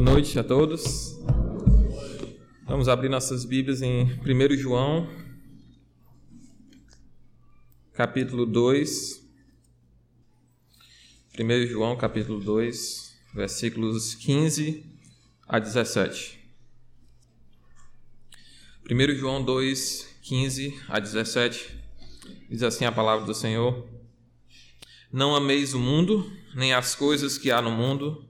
Boa noite a todos. Vamos abrir nossas Bíblias em 1 João, capítulo 2. 1 João, capítulo 2, versículos 15 a 17. 1 João 2, 15 a 17, diz assim a palavra do Senhor: Não ameis o mundo, nem as coisas que há no mundo.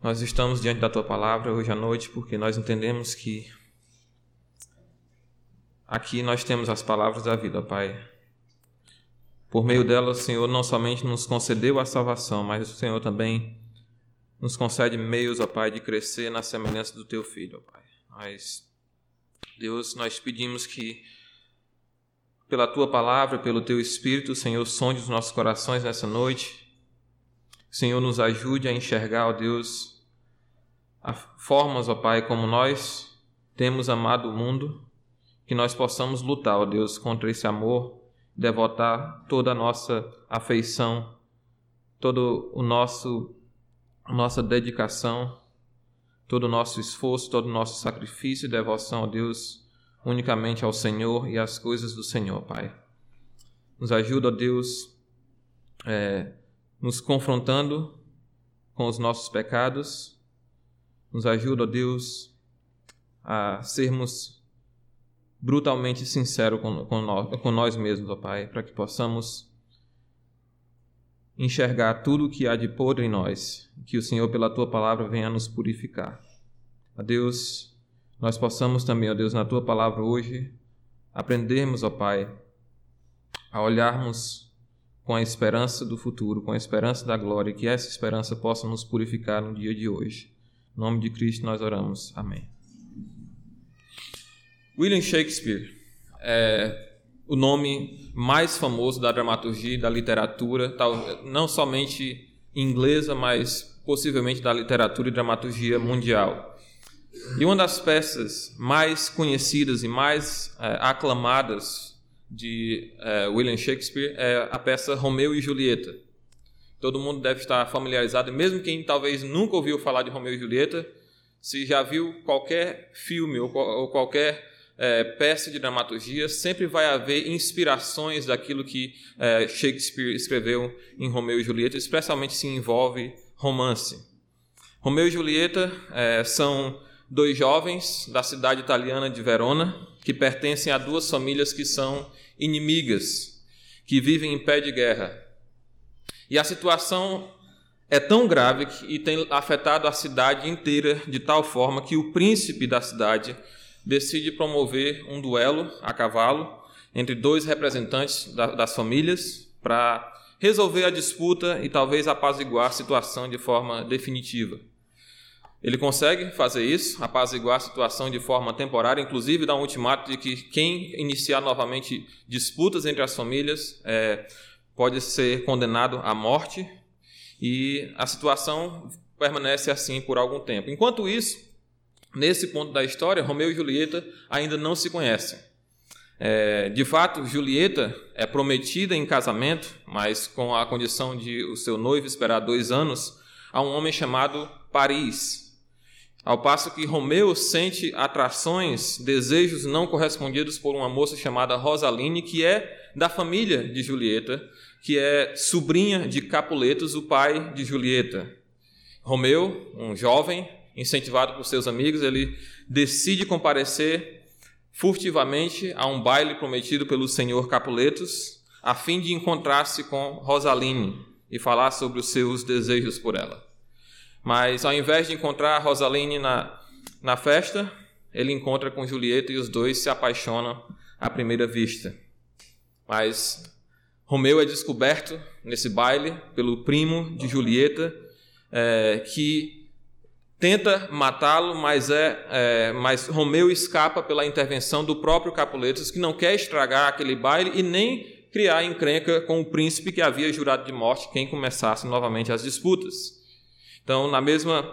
nós estamos diante da tua palavra hoje à noite porque nós entendemos que aqui nós temos as palavras da vida, Pai. Por meio delas, o Senhor não somente nos concedeu a salvação, mas o Senhor também nos concede meios, ó Pai, de crescer na semelhança do teu filho, ó Pai. Mas, Deus, nós pedimos que pela tua palavra, pelo teu espírito, Senhor, sonde os nossos corações nessa noite Senhor, nos ajude a enxergar, ó Deus, as formas, ó Pai, como nós temos amado o mundo, que nós possamos lutar, ó Deus, contra esse amor, devotar toda a nossa afeição, todo o nosso a nossa dedicação, todo o nosso esforço, todo o nosso sacrifício e devoção, ó Deus, unicamente ao Senhor e às coisas do Senhor, Pai. Nos ajuda, ó Deus, é, nos confrontando com os nossos pecados. Nos ajuda, ó Deus, a sermos brutalmente sinceros com, com, nós, com nós mesmos, ó Pai, para que possamos enxergar tudo o que há de podre em nós, que o Senhor, pela tua palavra, venha nos purificar. A Deus, nós possamos também, ó Deus, na tua palavra hoje, aprendermos, ó Pai, a olharmos com a esperança do futuro, com a esperança da glória, que essa esperança possa nos purificar no dia de hoje. Em nome de Cristo nós oramos. Amém. William Shakespeare é o nome mais famoso da dramaturgia e da literatura, não somente inglesa, mas possivelmente da literatura e dramaturgia mundial. E uma das peças mais conhecidas e mais é, aclamadas de uh, William Shakespeare é a peça Romeu e Julieta. Todo mundo deve estar familiarizado, mesmo quem talvez nunca ouviu falar de Romeu e Julieta, se já viu qualquer filme ou, ou qualquer é, peça de dramaturgia, sempre vai haver inspirações daquilo que é, Shakespeare escreveu em Romeu e Julieta, especialmente se envolve romance. Romeu e Julieta é, são dois jovens da cidade italiana de Verona que pertencem a duas famílias que são inimigas, que vivem em pé de guerra. E a situação é tão grave e tem afetado a cidade inteira de tal forma que o príncipe da cidade decide promover um duelo a cavalo entre dois representantes da, das famílias para resolver a disputa e talvez apaziguar a situação de forma definitiva. Ele consegue fazer isso, apaziguar a situação de forma temporária, inclusive dar um ultimato de que quem iniciar novamente disputas entre as famílias é, pode ser condenado à morte, e a situação permanece assim por algum tempo. Enquanto isso, nesse ponto da história, Romeu e Julieta ainda não se conhecem. É, de fato, Julieta é prometida em casamento, mas com a condição de o seu noivo esperar dois anos, a um homem chamado Paris, ao passo que Romeu sente atrações, desejos não correspondidos por uma moça chamada Rosaline, que é da família de Julieta, que é sobrinha de Capuletos, o pai de Julieta. Romeu, um jovem, incentivado por seus amigos, ele decide comparecer furtivamente a um baile prometido pelo senhor Capuletos, a fim de encontrar-se com Rosaline e falar sobre os seus desejos por ela. Mas ao invés de encontrar Rosaline na, na festa, ele encontra com Julieta e os dois se apaixonam à primeira vista. Mas Romeu é descoberto nesse baile pelo primo de Julieta, é, que tenta matá-lo, mas, é, é, mas Romeu escapa pela intervenção do próprio Capuletos, que não quer estragar aquele baile e nem criar encrenca com o príncipe que havia jurado de morte quem começasse novamente as disputas. Então, na mesma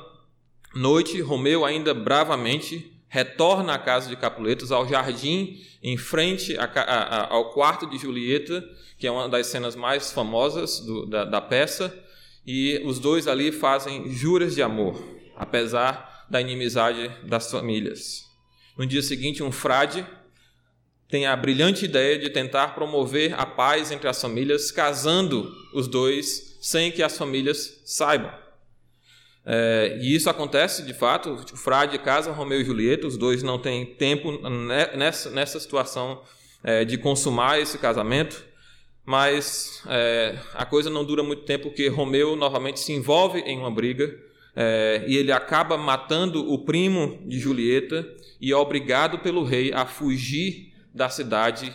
noite, Romeu ainda bravamente retorna à casa de Capuletos, ao jardim em frente a, a, ao quarto de Julieta, que é uma das cenas mais famosas do, da, da peça, e os dois ali fazem juras de amor, apesar da inimizade das famílias. No dia seguinte, um frade tem a brilhante ideia de tentar promover a paz entre as famílias, casando os dois sem que as famílias saibam. É, e isso acontece de fato. O frade casa Romeu e Julieta, os dois não têm tempo nessa, nessa situação é, de consumar esse casamento, mas é, a coisa não dura muito tempo porque Romeu novamente se envolve em uma briga é, e ele acaba matando o primo de Julieta e é obrigado pelo rei a fugir da cidade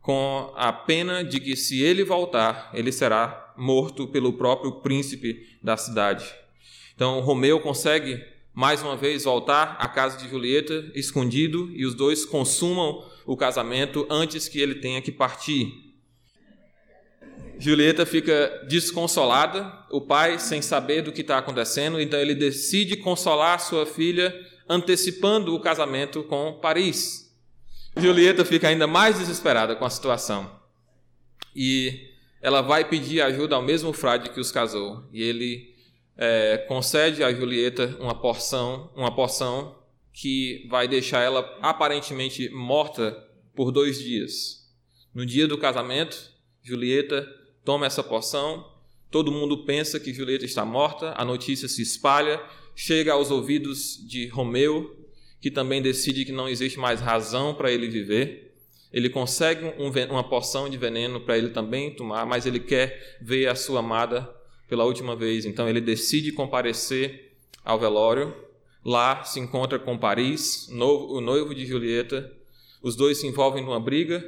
com a pena de que, se ele voltar, ele será morto pelo próprio príncipe da cidade. Então, Romeu consegue mais uma vez voltar à casa de Julieta, escondido, e os dois consumam o casamento antes que ele tenha que partir. Julieta fica desconsolada, o pai sem saber do que está acontecendo, então ele decide consolar sua filha, antecipando o casamento com Paris. Julieta fica ainda mais desesperada com a situação. E ela vai pedir ajuda ao mesmo frade que os casou. E ele é, concede a Julieta uma porção, uma porção que vai deixar ela aparentemente morta por dois dias. No dia do casamento, Julieta toma essa porção. Todo mundo pensa que Julieta está morta. A notícia se espalha, chega aos ouvidos de Romeu, que também decide que não existe mais razão para ele viver. Ele consegue um, uma porção de veneno para ele também tomar, mas ele quer ver a sua amada pela última vez. Então ele decide comparecer ao velório. Lá se encontra com Paris, o noivo de Julieta. Os dois se envolvem numa briga.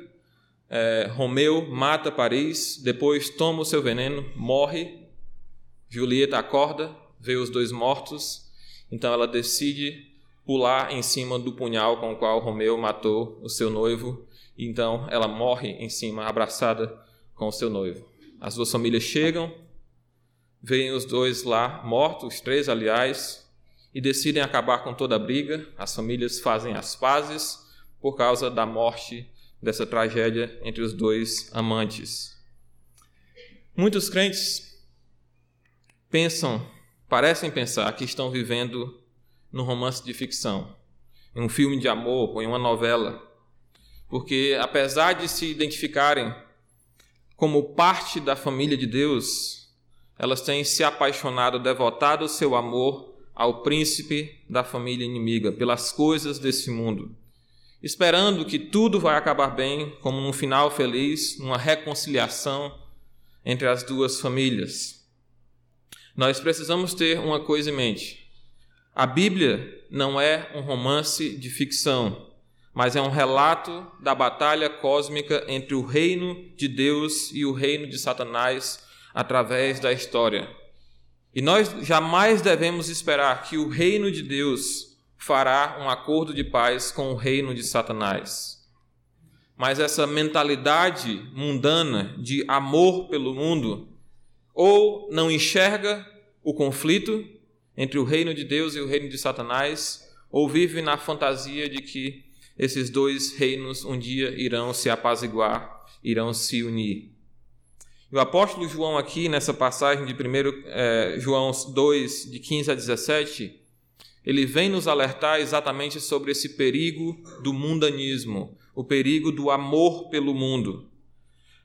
É, Romeu mata Paris, depois toma o seu veneno, morre. Julieta acorda, vê os dois mortos. Então ela decide pular em cima do punhal com o qual Romeu matou o seu noivo. Então ela morre em cima, abraçada com o seu noivo. As duas famílias chegam, veem os dois lá mortos, os três, aliás, e decidem acabar com toda a briga. As famílias fazem as pazes por causa da morte dessa tragédia entre os dois amantes. Muitos crentes pensam, parecem pensar que estão vivendo num romance de ficção, em um filme de amor ou em uma novela. Porque, apesar de se identificarem como parte da família de Deus, elas têm se apaixonado, devotado o seu amor ao príncipe da família inimiga, pelas coisas desse mundo, esperando que tudo vai acabar bem, como num final feliz, numa reconciliação entre as duas famílias. Nós precisamos ter uma coisa em mente. A Bíblia não é um romance de ficção, mas é um relato da batalha cósmica entre o reino de Deus e o reino de Satanás através da história. E nós jamais devemos esperar que o reino de Deus fará um acordo de paz com o reino de Satanás. Mas essa mentalidade mundana de amor pelo mundo ou não enxerga o conflito entre o reino de Deus e o reino de Satanás, ou vive na fantasia de que esses dois reinos um dia irão se apaziguar, irão se unir. O apóstolo João, aqui nessa passagem de 1 é, João 2, de 15 a 17, ele vem nos alertar exatamente sobre esse perigo do mundanismo, o perigo do amor pelo mundo.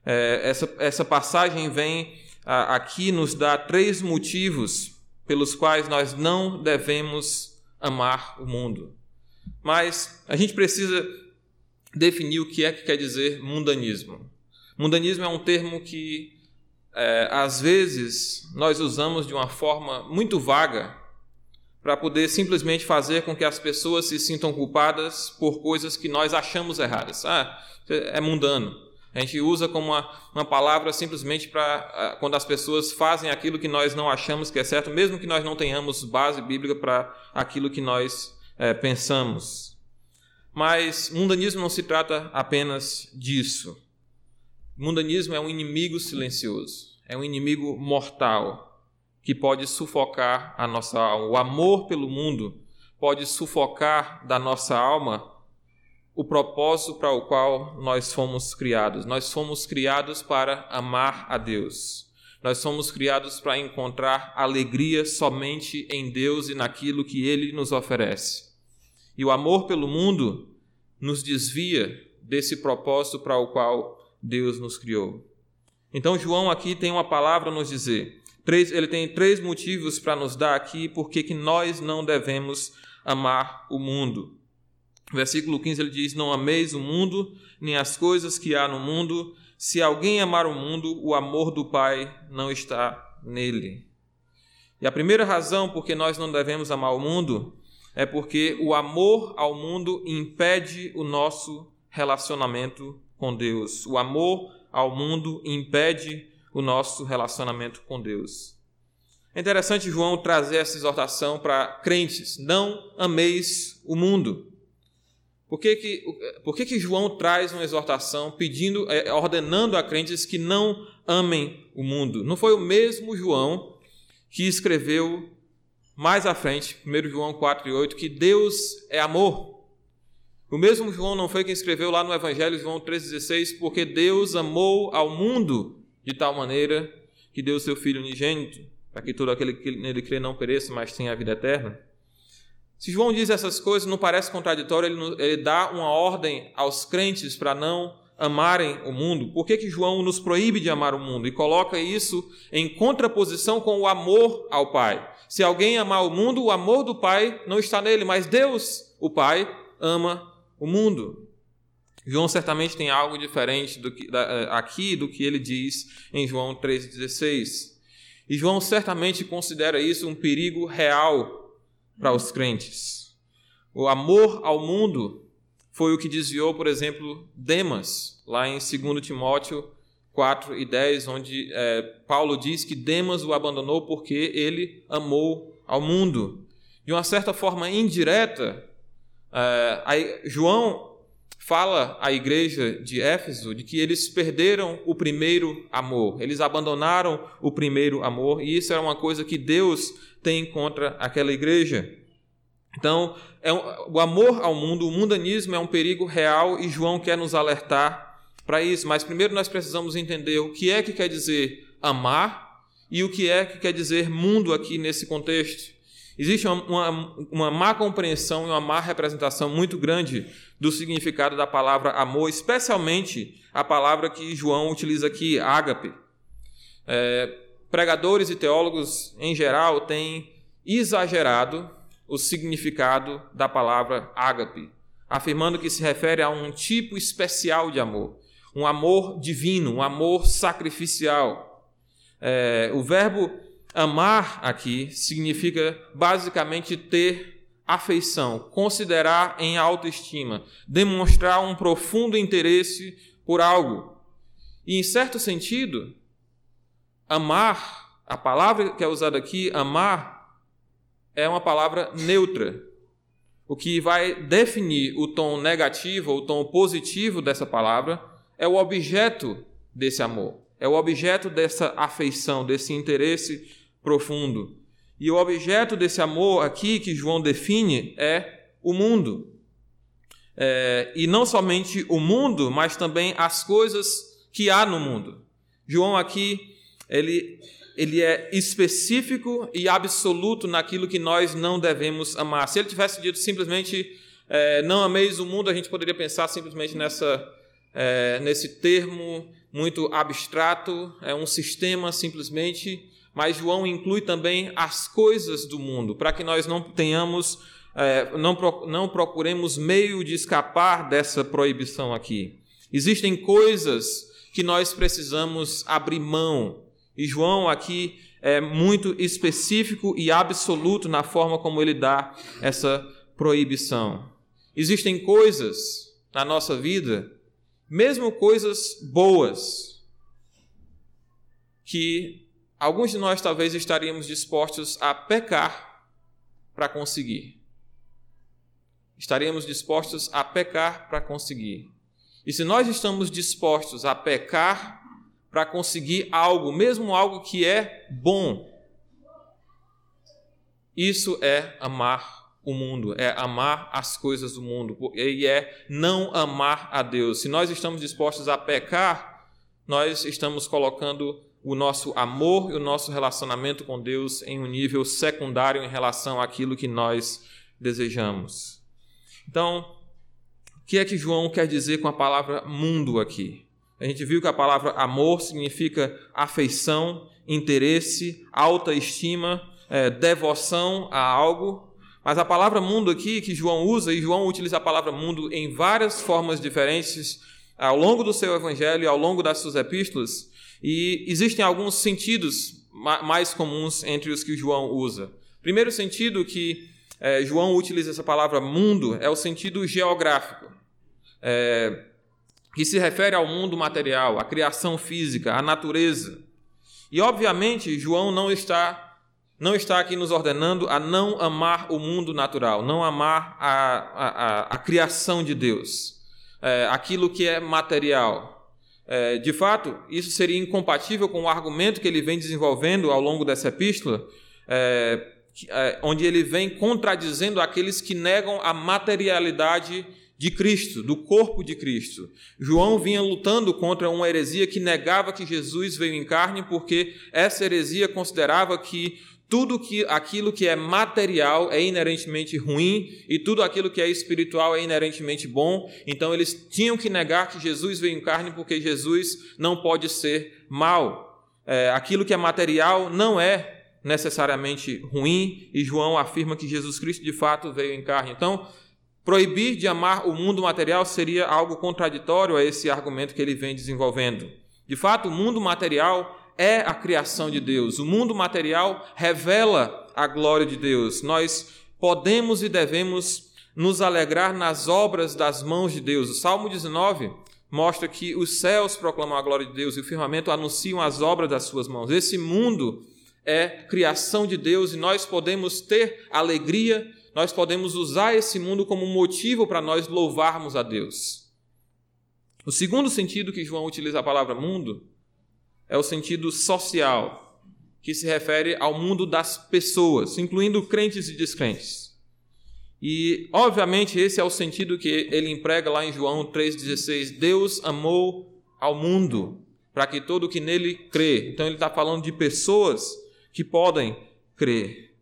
É, essa, essa passagem vem aqui nos dar três motivos pelos quais nós não devemos amar o mundo. Mas a gente precisa definir o que é que quer dizer mundanismo. Mundanismo é um termo que é, às vezes nós usamos de uma forma muito vaga para poder simplesmente fazer com que as pessoas se sintam culpadas por coisas que nós achamos erradas. Ah, é mundano. A gente usa como uma, uma palavra simplesmente para quando as pessoas fazem aquilo que nós não achamos que é certo, mesmo que nós não tenhamos base bíblica para aquilo que nós é, pensamos. Mas mundanismo não se trata apenas disso. Mundanismo é um inimigo silencioso, é um inimigo mortal que pode sufocar a nossa alma. O amor pelo mundo pode sufocar da nossa alma o propósito para o qual nós fomos criados. Nós fomos criados para amar a Deus. Nós fomos criados para encontrar alegria somente em Deus e naquilo que Ele nos oferece. E o amor pelo mundo nos desvia desse propósito para o qual Deus nos criou. Então, João aqui tem uma palavra a nos dizer. Ele tem três motivos para nos dar aqui porque que nós não devemos amar o mundo. Versículo 15 ele diz: Não ameis o mundo, nem as coisas que há no mundo. Se alguém amar o mundo, o amor do Pai não está nele. E a primeira razão por que nós não devemos amar o mundo é porque o amor ao mundo impede o nosso relacionamento com Deus. O amor ao mundo impede o nosso relacionamento com Deus. É interessante João trazer essa exortação para crentes: não ameis o mundo. Por que, que, por que, que João traz uma exortação pedindo, é, ordenando a crentes que não amem o mundo? Não foi o mesmo João que escreveu mais à frente, 1 João 4 e 8, que Deus é amor. O mesmo João não foi quem escreveu lá no Evangelho, João 3,16, porque Deus amou ao mundo de tal maneira que deu o seu Filho unigênito, para que todo aquele que nele crê não pereça, mas tenha a vida eterna. Se João diz essas coisas, não parece contraditório, ele, ele dá uma ordem aos crentes para não amarem o mundo. Por que, que João nos proíbe de amar o mundo? E coloca isso em contraposição com o amor ao Pai. Se alguém amar o mundo, o amor do Pai não está nele, mas Deus, o Pai, ama o mundo. João certamente tem algo diferente do que, da, eh, aqui do que ele diz em João 3,16. E João certamente considera isso um perigo real para os crentes. O amor ao mundo foi o que desviou, por exemplo, Demas, lá em 2 Timóteo 4 e 10, onde é, Paulo diz que Demas o abandonou porque ele amou ao mundo. De uma certa forma indireta, é, aí, João fala à igreja de Éfeso de que eles perderam o primeiro amor, eles abandonaram o primeiro amor, e isso era uma coisa que Deus tem contra aquela igreja. Então, é um, o amor ao mundo, o mundanismo é um perigo real e João quer nos alertar para isso. Mas primeiro nós precisamos entender o que é que quer dizer amar e o que é que quer dizer mundo aqui nesse contexto. Existe uma, uma, uma má compreensão e uma má representação muito grande do significado da palavra amor, especialmente a palavra que João utiliza aqui, ágape. É, pregadores e teólogos em geral têm exagerado o significado da palavra ágape, afirmando que se refere a um tipo especial de amor, um amor divino, um amor sacrificial. É, o verbo amar aqui significa basicamente ter afeição, considerar em autoestima, demonstrar um profundo interesse por algo. E, em certo sentido, Amar, a palavra que é usada aqui, amar, é uma palavra neutra. O que vai definir o tom negativo ou o tom positivo dessa palavra é o objeto desse amor, é o objeto dessa afeição, desse interesse profundo. E o objeto desse amor aqui que João define é o mundo. É, e não somente o mundo, mas também as coisas que há no mundo. João aqui ele, ele é específico e absoluto naquilo que nós não devemos amar. Se ele tivesse dito simplesmente é, não ameis o mundo, a gente poderia pensar simplesmente nessa, é, nesse termo muito abstrato, é um sistema simplesmente, mas João inclui também as coisas do mundo, para que nós não tenhamos, é, não, não procuremos meio de escapar dessa proibição aqui. Existem coisas que nós precisamos abrir mão, e João aqui é muito específico e absoluto na forma como ele dá essa proibição. Existem coisas na nossa vida mesmo coisas boas, que alguns de nós talvez estaríamos dispostos a pecar para conseguir. Estaríamos dispostos a pecar para conseguir. E se nós estamos dispostos a pecar para conseguir algo, mesmo algo que é bom, isso é amar o mundo, é amar as coisas do mundo, e é não amar a Deus. Se nós estamos dispostos a pecar, nós estamos colocando o nosso amor e o nosso relacionamento com Deus em um nível secundário em relação àquilo que nós desejamos. Então, o que é que João quer dizer com a palavra mundo aqui? A gente viu que a palavra amor significa afeição, interesse, alta estima, é, devoção a algo. Mas a palavra mundo aqui que João usa, e João utiliza a palavra mundo em várias formas diferentes ao longo do seu evangelho e ao longo das suas epístolas, e existem alguns sentidos mais comuns entre os que João usa. Primeiro sentido que é, João utiliza essa palavra mundo é o sentido geográfico, é, que se refere ao mundo material, à criação física, à natureza. E obviamente João não está não está aqui nos ordenando a não amar o mundo natural, não amar a, a, a, criação de Deus, é, aquilo que é material. É, de fato, isso seria incompatível com o argumento que ele vem desenvolvendo ao longo dessa epístola, é, é onde ele vem contradizendo aqueles que negam a materialidade de Cristo, do corpo de Cristo. João vinha lutando contra uma heresia que negava que Jesus veio em carne, porque essa heresia considerava que tudo que, aquilo que é material é inerentemente ruim e tudo aquilo que é espiritual é inerentemente bom. Então eles tinham que negar que Jesus veio em carne porque Jesus não pode ser mal. É, aquilo que é material não é necessariamente ruim e João afirma que Jesus Cristo de fato veio em carne. Então, proibir de amar o mundo material seria algo contraditório a esse argumento que ele vem desenvolvendo. De fato, o mundo material é a criação de Deus. O mundo material revela a glória de Deus. Nós podemos e devemos nos alegrar nas obras das mãos de Deus. O Salmo 19 mostra que os céus proclamam a glória de Deus e o firmamento anunciam as obras das suas mãos. Esse mundo é criação de Deus e nós podemos ter alegria, nós podemos usar esse mundo como motivo para nós louvarmos a Deus. O segundo sentido que João utiliza a palavra mundo é o sentido social, que se refere ao mundo das pessoas, incluindo crentes e descrentes. E, obviamente, esse é o sentido que ele emprega lá em João 3,16. Deus amou ao mundo para que todo que nele crê. Então, ele está falando de pessoas que podem crer.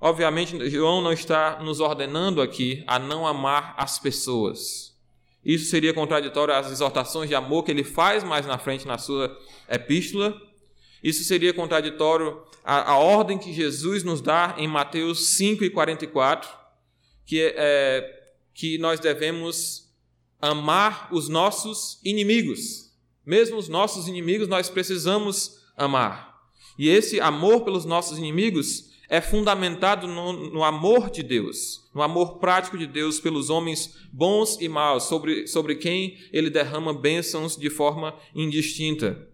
Obviamente, João não está nos ordenando aqui a não amar as pessoas. Isso seria contraditório às exortações de amor que ele faz mais na frente na sua epístola. Isso seria contraditório à, à ordem que Jesus nos dá em Mateus 5 e 44, que, é, é, que nós devemos amar os nossos inimigos. Mesmo os nossos inimigos nós precisamos amar. E esse amor pelos nossos inimigos é fundamentado no, no, amor de Deus, no amor prático de Deus pelos homens bons e maus, sobre, sobre quem ele derrama bênçãos de forma indistinta.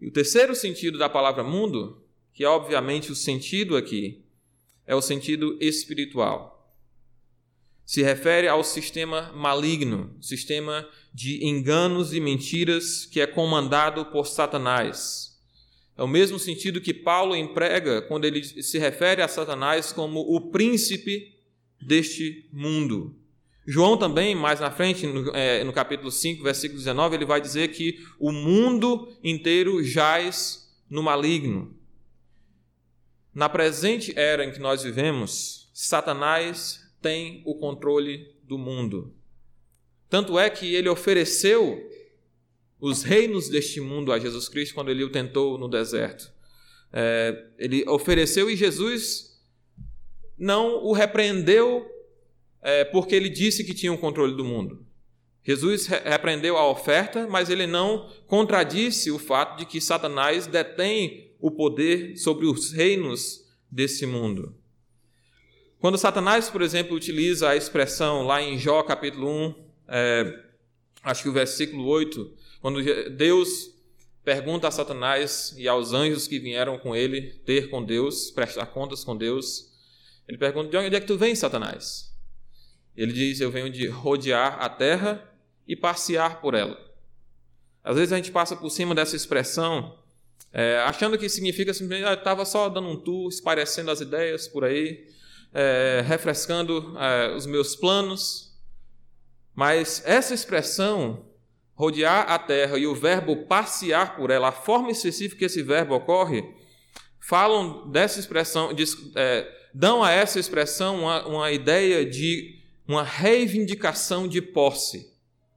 E o terceiro sentido da palavra mundo, que é obviamente o sentido aqui, é o sentido espiritual. Se refere ao sistema maligno, sistema de enganos e mentiras que é comandado por Satanás é o mesmo sentido que Paulo emprega quando ele se refere a Satanás como o príncipe deste mundo. João também, mais na frente, no, é, no, capítulo 5, versículo 19, ele vai dizer que o mundo inteiro jaz no maligno. Na presente era em que nós vivemos, Satanás tem o controle do mundo. Tanto é que ele ofereceu os reinos deste mundo a Jesus Cristo quando ele o tentou no deserto. É, ele ofereceu e Jesus não o repreendeu é, porque ele disse que tinha o controle do mundo. Jesus repreendeu a oferta, mas ele não contradisse o fato de que Satanás detém o poder sobre os reinos desse mundo. Quando Satanás, por exemplo, utiliza a expressão lá em Jó capítulo 1, é, acho que o versículo 8, quando Deus pergunta a Satanás e aos anjos que vieram com ele ter com Deus, prestar contas com Deus, ele pergunta: De onde é que tu vem, Satanás? Ele diz: Eu venho de rodear a terra e passear por ela. Às vezes a gente passa por cima dessa expressão, é, achando que significa simplesmente, ah, estava só dando um tour, esparecendo as ideias por aí, é, refrescando é, os meus planos. Mas essa expressão, rodear a terra e o verbo passear por ela, a forma específica que esse verbo ocorre, falam dessa expressão, diz, é, dão a essa expressão uma, uma ideia de uma reivindicação de posse.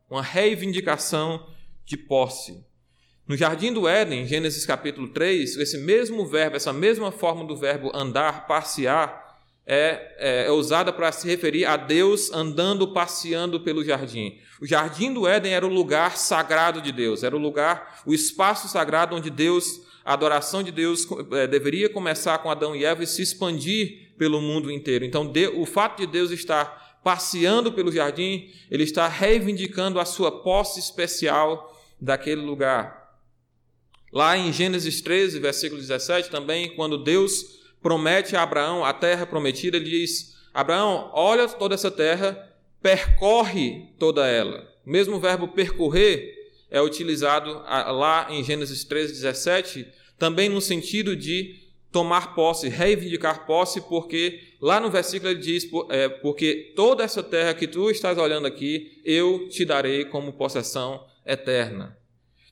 Uma reivindicação de posse. No jardim do Éden, Gênesis capítulo 3, esse mesmo verbo, essa mesma forma do verbo andar, passear, é, é, é usada para se referir a Deus andando, passeando pelo jardim. O jardim do Éden era o lugar sagrado de Deus, era o lugar, o espaço sagrado onde Deus, a adoração de Deus é, deveria começar com Adão e Eva e se expandir pelo mundo inteiro. Então, de, o fato de Deus estar passeando pelo jardim, ele está reivindicando a sua posse especial daquele lugar. Lá em Gênesis 13, versículo 17, também, quando Deus promete a Abraão a terra prometida, ele diz: Abraão, olha toda essa terra, percorre toda ela. O mesmo verbo percorrer é utilizado lá em Gênesis 13, 17, também no sentido de tomar posse, reivindicar posse, porque lá no versículo ele diz: é, Porque toda essa terra que tu estás olhando aqui, eu te darei como possessão eterna.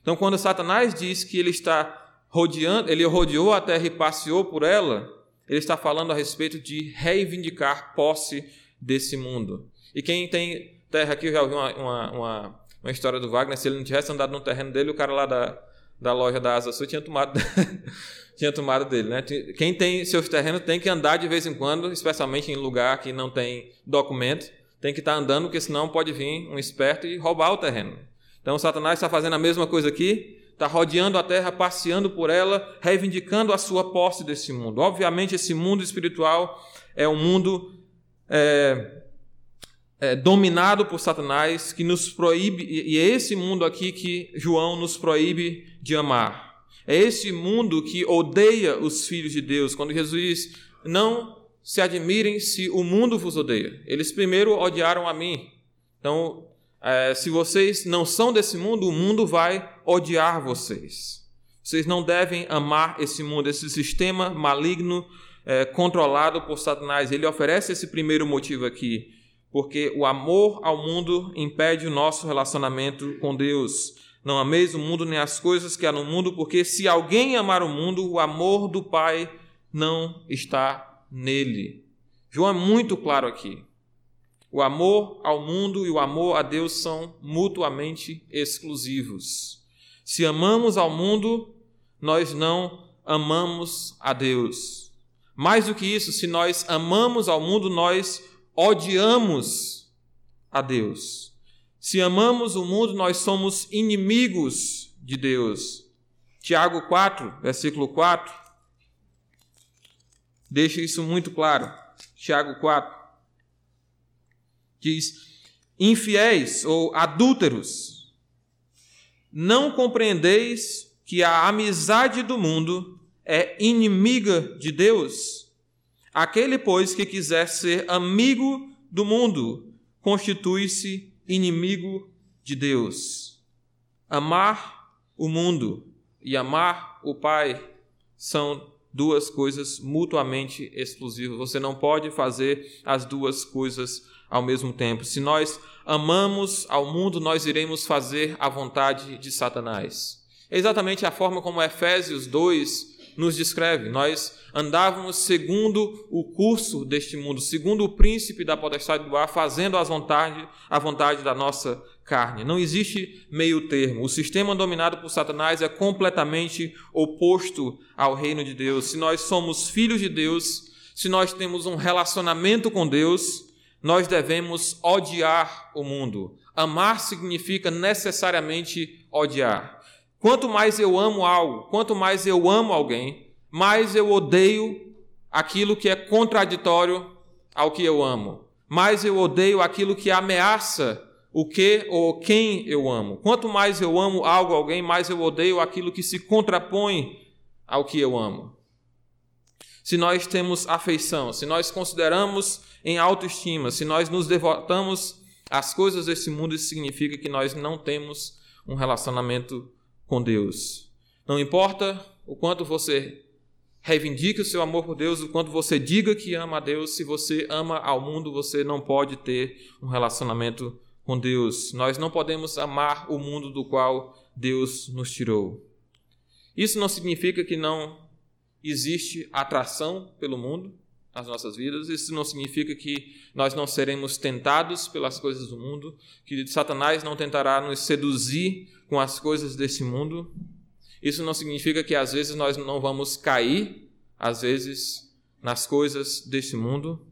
Então, quando Satanás diz que ele está rodeando, ele rodeou a terra e passeou por ela, ele está falando a respeito de reivindicar posse desse mundo. E quem tem terra aqui, eu já ouvi uma, uma, uma, uma história do Wagner, se ele não tivesse andado no terreno dele, o cara lá da, da loja da Asa Sul tinha tomado, tinha tomado dele. Né? Quem tem seus terrenos tem que andar de vez em quando, especialmente em lugar que não tem documento, tem que estar andando, porque senão pode vir um esperto e roubar o terreno. Então Satanás está fazendo a mesma coisa aqui, está rodeando a terra, passeando por ela, reivindicando a sua posse desse mundo. Obviamente, esse mundo espiritual é um mundo é, é, dominado por Satanás, que nos proíbe, e é esse mundo aqui que João nos proíbe de amar. É esse mundo que odeia os filhos de Deus. Quando Jesus diz: Não se admirem se o mundo vos odeia. Eles primeiro odiaram a mim. Então, é, se vocês não são desse mundo, o mundo vai odiar vocês. Vocês não devem amar esse mundo, esse sistema maligno é, controlado por Satanás. Ele oferece esse primeiro motivo aqui, porque o amor ao mundo impede o nosso relacionamento com Deus. Não ameis o mundo nem as coisas que há no mundo, porque se alguém amar o mundo, o amor do Pai não está nele. João é muito claro aqui. O amor ao mundo e o amor a Deus são mutuamente exclusivos. Se amamos ao mundo, nós não amamos a Deus. Mais do que isso, se nós amamos ao mundo, nós odiamos a Deus. Se amamos o mundo, nós somos inimigos de Deus. Tiago 4, versículo 4, deixa isso muito claro. Tiago 4 diz: infiéis ou adúlteros, não compreendeis que a amizade do mundo é inimiga de Deus? Aquele, pois, que quiser ser amigo do mundo, constitui-se inimigo de Deus. Amar o mundo e amar o Pai são duas coisas mutuamente exclusivas. Você não pode fazer as duas coisas ao mesmo tempo. Se nós amamos ao mundo, nós iremos fazer a vontade de Satanás. É exatamente a forma como Efésios 2 nos descreve. Nós andávamos segundo o curso deste mundo, segundo o príncipe da potestade do ar, fazendo as vontade, a vontade da nossa carne. Não existe meio termo. O sistema dominado por Satanás é completamente oposto ao reino de Deus. Se nós somos filhos de Deus, se nós temos um relacionamento com Deus, nós devemos odiar o mundo. Amar significa necessariamente odiar. Quanto mais eu amo algo, quanto mais eu amo alguém, mais eu odeio aquilo que é contraditório ao que eu amo. Mais eu odeio aquilo que ameaça o que ou quem eu amo. Quanto mais eu amo algo, alguém, mais eu odeio aquilo que se contrapõe ao que eu amo. Se nós temos afeição, se nós consideramos em autoestima, se nós nos devotamos às coisas desse mundo, isso significa que nós não temos um relacionamento com Deus. Não importa o quanto você reivindique o seu amor por Deus, o quanto você diga que ama a Deus, se você ama ao mundo, você não pode ter um relacionamento com Deus. Nós não podemos amar o mundo do qual Deus nos tirou. Isso não significa que não existe atração pelo mundo nas nossas vidas. Isso não significa que nós não seremos tentados pelas coisas do mundo, que Satanás não tentará nos seduzir com as coisas desse mundo. Isso não significa que às vezes nós não vamos cair, às vezes, nas coisas deste mundo.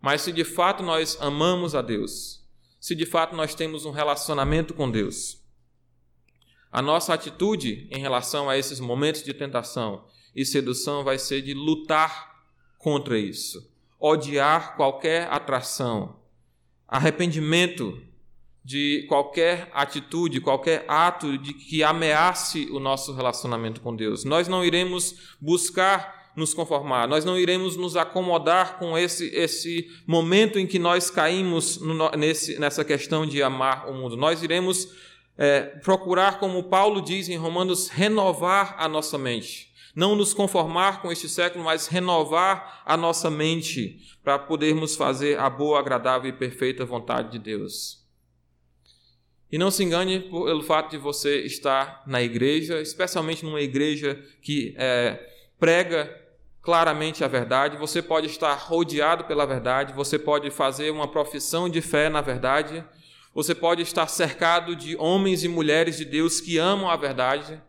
Mas se de fato nós amamos a Deus, se de fato nós temos um relacionamento com Deus, a nossa atitude em relação a esses momentos de tentação e sedução vai ser de lutar contra isso, odiar qualquer atração, arrependimento de qualquer atitude, qualquer ato de que ameace o nosso relacionamento com Deus. Nós não iremos buscar nos conformar, nós não iremos nos acomodar com esse, esse momento em que nós caímos no, nesse, nessa questão de amar o mundo. Nós iremos é, procurar, como Paulo diz em Romanos, renovar a nossa mente. Não nos conformar com este século, mas renovar a nossa mente para podermos fazer a boa, agradável e perfeita vontade de Deus. E não se engane pelo fato de você estar na igreja, especialmente numa igreja que é, prega claramente a verdade. Você pode estar rodeado pela verdade, você pode fazer uma profissão de fé na verdade, você pode estar cercado de homens e mulheres de Deus que amam a verdade.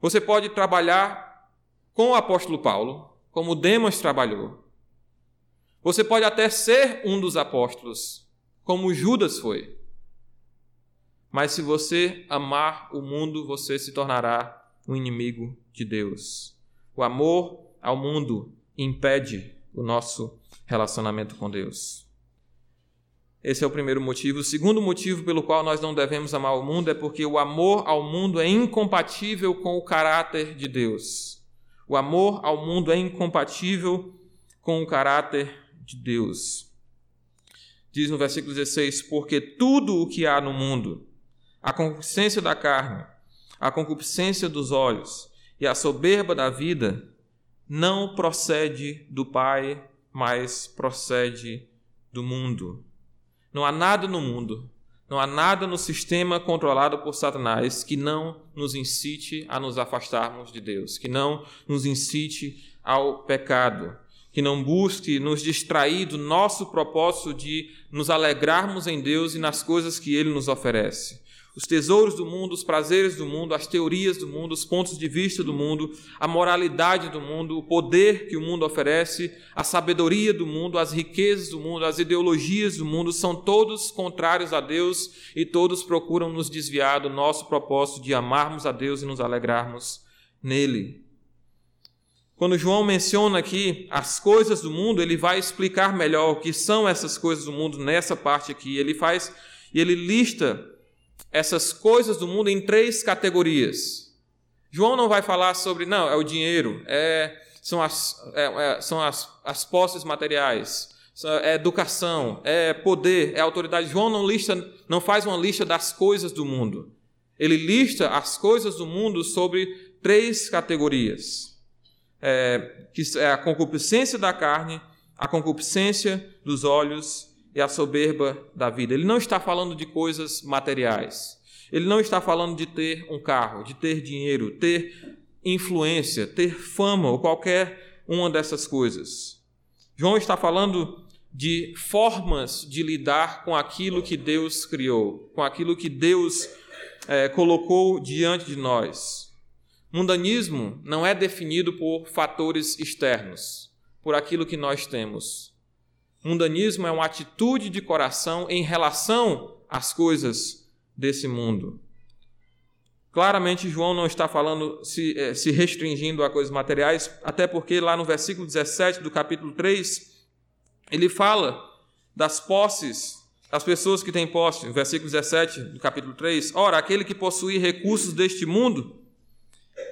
Você pode trabalhar com o apóstolo Paulo, como Demas trabalhou. Você pode até ser um dos apóstolos, como Judas foi. Mas se você amar o mundo, você se tornará um inimigo de Deus. O amor ao mundo impede o nosso relacionamento com Deus. Esse é o primeiro motivo. O segundo motivo pelo qual nós não devemos amar o mundo é porque o amor ao mundo é incompatível com o caráter de Deus. O amor ao mundo é incompatível com o caráter de Deus. Diz no versículo 16: Porque tudo o que há no mundo, a concupiscência da carne, a concupiscência dos olhos e a soberba da vida não procede do Pai, mas procede do mundo. Não há nada no mundo, não há nada no sistema controlado por Satanás que não nos incite a nos afastarmos de Deus, que não nos incite ao pecado, que não busque nos distrair do nosso propósito de nos alegrarmos em Deus e nas coisas que Ele nos oferece os tesouros do mundo, os prazeres do mundo, as teorias do mundo, os pontos de vista do mundo, a moralidade do mundo, o poder que o mundo oferece, a sabedoria do mundo, as riquezas do mundo, as ideologias do mundo, são todos contrários a Deus e todos procuram nos desviar do nosso propósito de amarmos a Deus e nos alegrarmos nele. Quando João menciona aqui as coisas do mundo, ele vai explicar melhor o que são essas coisas do mundo nessa parte aqui. Ele faz e ele lista essas coisas do mundo em três categorias. João não vai falar sobre, não, é o dinheiro, é, são, as, é, é, são as, as posses materiais, é educação, é poder, é autoridade. João não lista, não faz uma lista das coisas do mundo. Ele lista as coisas do mundo sobre três categorias, é, que é a concupiscência da carne, a concupiscência dos olhos e a soberba da vida. Ele não está falando de coisas materiais. Ele não está falando de ter um carro, de ter dinheiro, ter influência, ter fama ou qualquer uma dessas coisas. João está falando de formas de lidar com aquilo que Deus criou, com aquilo que Deus é, colocou diante de nós. Mundanismo não é definido por fatores externos, por aquilo que nós temos. Mundanismo é uma atitude de coração em relação às coisas desse mundo. Claramente, João não está falando, se, eh, se restringindo a coisas materiais, até porque lá no versículo 17 do capítulo 3, ele fala das posses as pessoas que têm posse, versículo 17 do capítulo 3. Ora, aquele que possui recursos deste mundo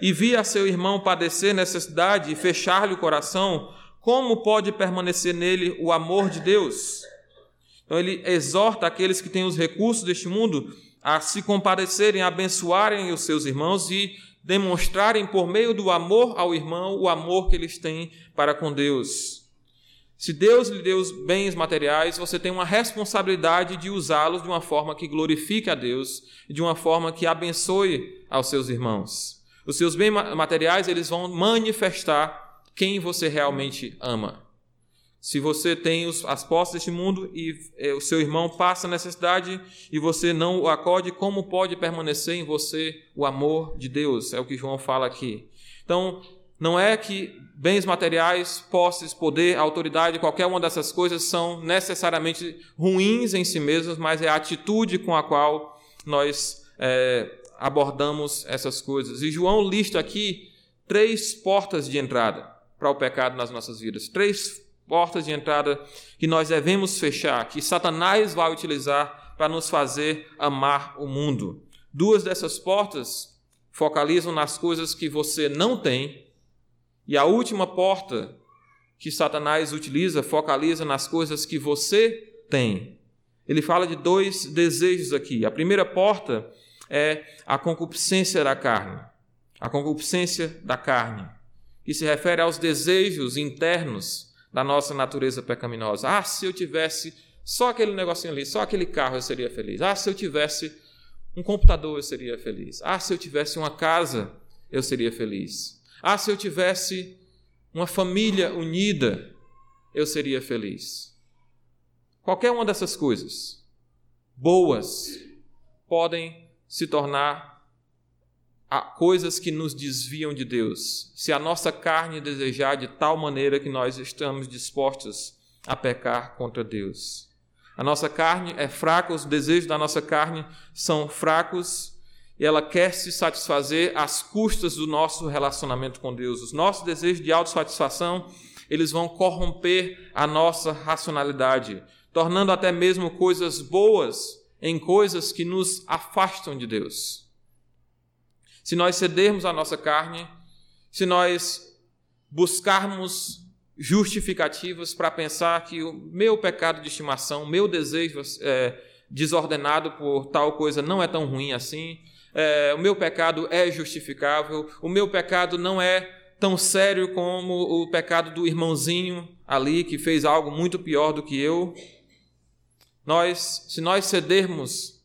e via seu irmão padecer necessidade e fechar-lhe o coração, como pode permanecer nele o amor de Deus? Então ele exorta aqueles que têm os recursos deste mundo a se compadecerem, a abençoarem os seus irmãos e demonstrarem por meio do amor ao irmão o amor que eles têm para com Deus. Se Deus lhe deu os bens materiais, você tem uma responsabilidade de usá-los de uma forma que glorifique a Deus e de uma forma que abençoe aos seus irmãos. Os seus bens materiais, eles vão manifestar quem você realmente ama. Se você tem os, as posses deste mundo e é, o seu irmão passa necessidade e você não o acode, como pode permanecer em você o amor de Deus? É o que João fala aqui. Então, não é que bens materiais, posses, poder, autoridade, qualquer uma dessas coisas são necessariamente ruins em si mesmas, mas é a atitude com a qual nós é, abordamos essas coisas. E João lista aqui três portas de entrada para o pecado nas nossas vidas. Três portas de entrada que nós devemos fechar, que Satanás vai utilizar para nos fazer amar o mundo. Duas dessas portas focalizam nas coisas que você não tem e a última porta que Satanás utiliza focaliza nas coisas que você tem. Ele fala de dois desejos aqui. A primeira porta é a concupiscência da carne. A concupiscência da carne, que se refere aos desejos internos da nossa natureza pecaminosa. Ah, se eu tivesse só aquele negocinho ali, só aquele carro eu seria feliz. Ah, se eu tivesse um computador eu seria feliz. Ah, se eu tivesse uma casa eu seria feliz. Ah, se eu tivesse uma família unida, eu seria feliz. Qualquer uma dessas coisas boas podem se tornar coisas que nos desviam de Deus. Se a nossa carne desejar de tal maneira que nós estamos dispostos a pecar contra Deus. A nossa carne é fraca, os desejos da nossa carne são fracos e ela quer se satisfazer às custas do nosso relacionamento com Deus. Os nossos desejos de autossatisfação, eles vão corromper a nossa racionalidade, tornando até mesmo coisas boas em coisas que nos afastam de Deus. Se nós cedermos à nossa carne, se nós buscarmos justificativas para pensar que o meu pecado de estimação, o meu desejo é, desordenado por tal coisa não é tão ruim assim, é, o meu pecado é justificável, o meu pecado não é tão sério como o pecado do irmãozinho ali que fez algo muito pior do que eu. Nós, se nós cedermos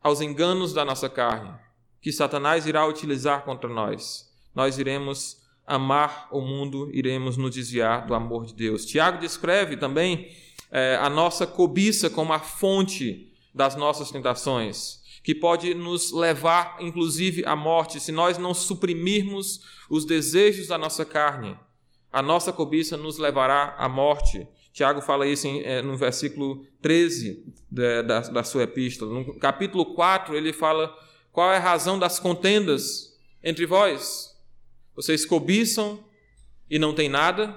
aos enganos da nossa carne, que Satanás irá utilizar contra nós, nós iremos amar o mundo, iremos nos desviar do amor de Deus. Tiago descreve também é, a nossa cobiça como a fonte das nossas tentações que pode nos levar, inclusive, à morte, se nós não suprimirmos os desejos da nossa carne. A nossa cobiça nos levará à morte. Tiago fala isso em, é, no versículo 13 da, da, da sua epístola. No capítulo 4, ele fala qual é a razão das contendas entre vós. Vocês cobiçam e não têm nada,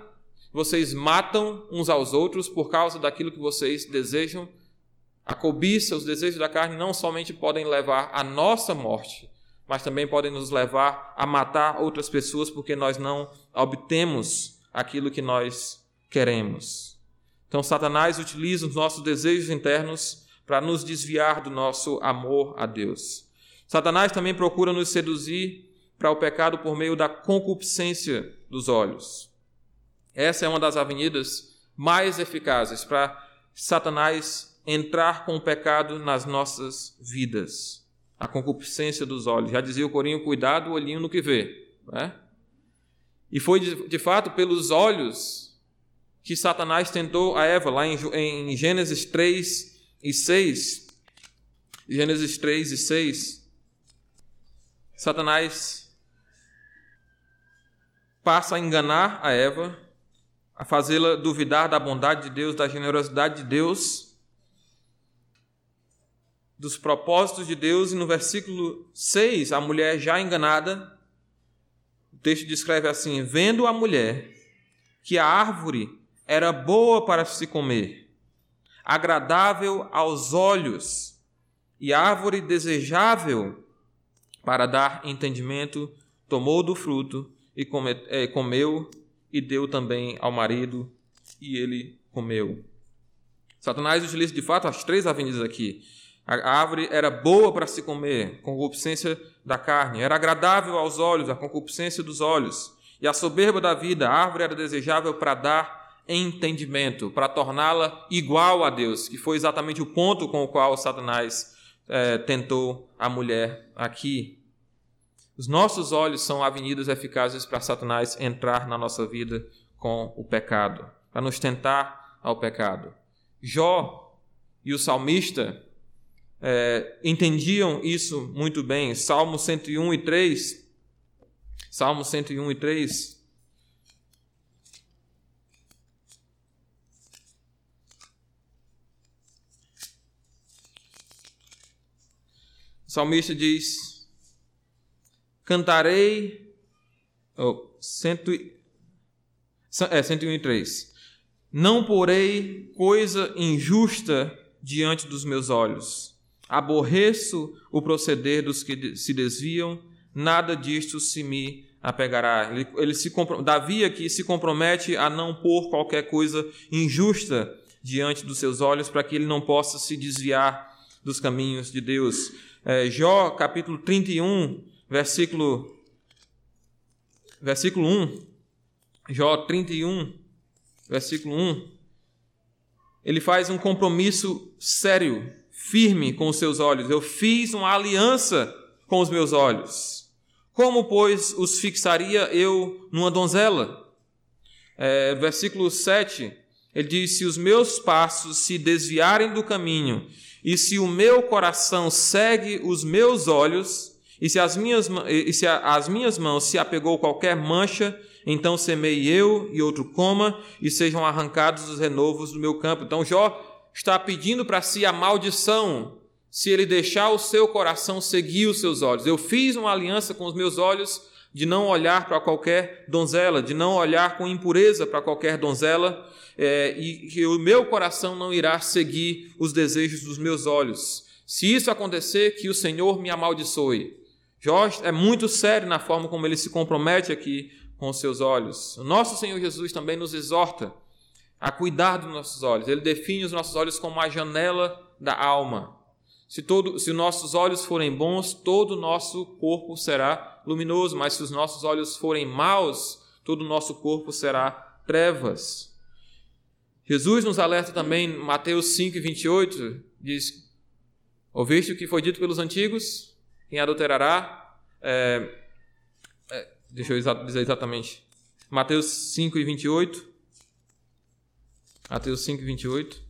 vocês matam uns aos outros por causa daquilo que vocês desejam a cobiça, os desejos da carne não somente podem levar à nossa morte, mas também podem nos levar a matar outras pessoas porque nós não obtemos aquilo que nós queremos. Então, Satanás utiliza os nossos desejos internos para nos desviar do nosso amor a Deus. Satanás também procura nos seduzir para o pecado por meio da concupiscência dos olhos. Essa é uma das avenidas mais eficazes para Satanás entrar com o pecado nas nossas vidas. A concupiscência dos olhos. Já dizia o Corinho, cuidado olhinho no que vê. Né? E foi de, fato pelos olhos que Satanás tentou a Eva, lá em Gênesis 3 e 6. Gênesis 3 e 6. Satanás passa a enganar a Eva, a fazê-la duvidar da bondade de Deus, da generosidade de Deus dos propósitos de Deus, e no versículo 6, a mulher já enganada, o texto descreve assim: Vendo a mulher que a árvore era boa para se comer, agradável aos olhos e árvore desejável para dar entendimento, tomou do fruto e é, comeu e deu também ao marido e ele comeu. Satanás utiliza de fato as três avenidas aqui. A árvore era boa para se comer, concupiscência da carne, era agradável aos olhos, a concupiscência dos olhos. E a soberba da vida, a árvore era desejável para dar entendimento, para torná-la igual a Deus, que foi exatamente o ponto com o qual Satanás é, tentou a mulher aqui. Os nossos olhos são avenidas eficazes para Satanás entrar na nossa vida com o pecado, para nos tentar ao pecado. Jó e o salmista é, entendiam isso muito bem. Salmo 101 e 3. Salmo 101 e 3. O salmista diz: Cantarei. Oh, cento, é, 101 e 3. Não porei coisa injusta diante dos meus olhos aborreço o proceder dos que se desviam, nada disto se me apegará. Ele, ele se, Davi aqui se compromete a não pôr qualquer coisa injusta diante dos seus olhos para que ele não possa se desviar dos caminhos de Deus. É, Jó, capítulo 31, versículo, versículo 1. Jó 31, versículo 1. Ele faz um compromisso sério firme com os seus olhos, eu fiz uma aliança com os meus olhos. Como, pois, os fixaria eu numa donzela? É, versículo 7, ele diz: Se os meus passos se desviarem do caminho, e se o meu coração segue os meus olhos, e se as minhas, e se as minhas mãos se apegou qualquer mancha, então semei eu e outro coma, e sejam arrancados os renovos do meu campo. Então Jó está pedindo para si a maldição se ele deixar o seu coração seguir os seus olhos. Eu fiz uma aliança com os meus olhos de não olhar para qualquer donzela, de não olhar com impureza para qualquer donzela, é, e que o meu coração não irá seguir os desejos dos meus olhos. Se isso acontecer, que o Senhor me amaldiçoe. Jorge é muito sério na forma como ele se compromete aqui com os seus olhos. O nosso Senhor Jesus também nos exorta a cuidar dos nossos olhos. Ele define os nossos olhos como a janela da alma. Se, todo, se nossos olhos forem bons, todo o nosso corpo será luminoso, mas se os nossos olhos forem maus, todo o nosso corpo será trevas. Jesus nos alerta também, Mateus 5, 28, diz: Ouviste o que foi dito pelos antigos? Quem adulterará? É, é, deixa eu dizer exatamente. Mateus 5, 28. Mateus 5, 28.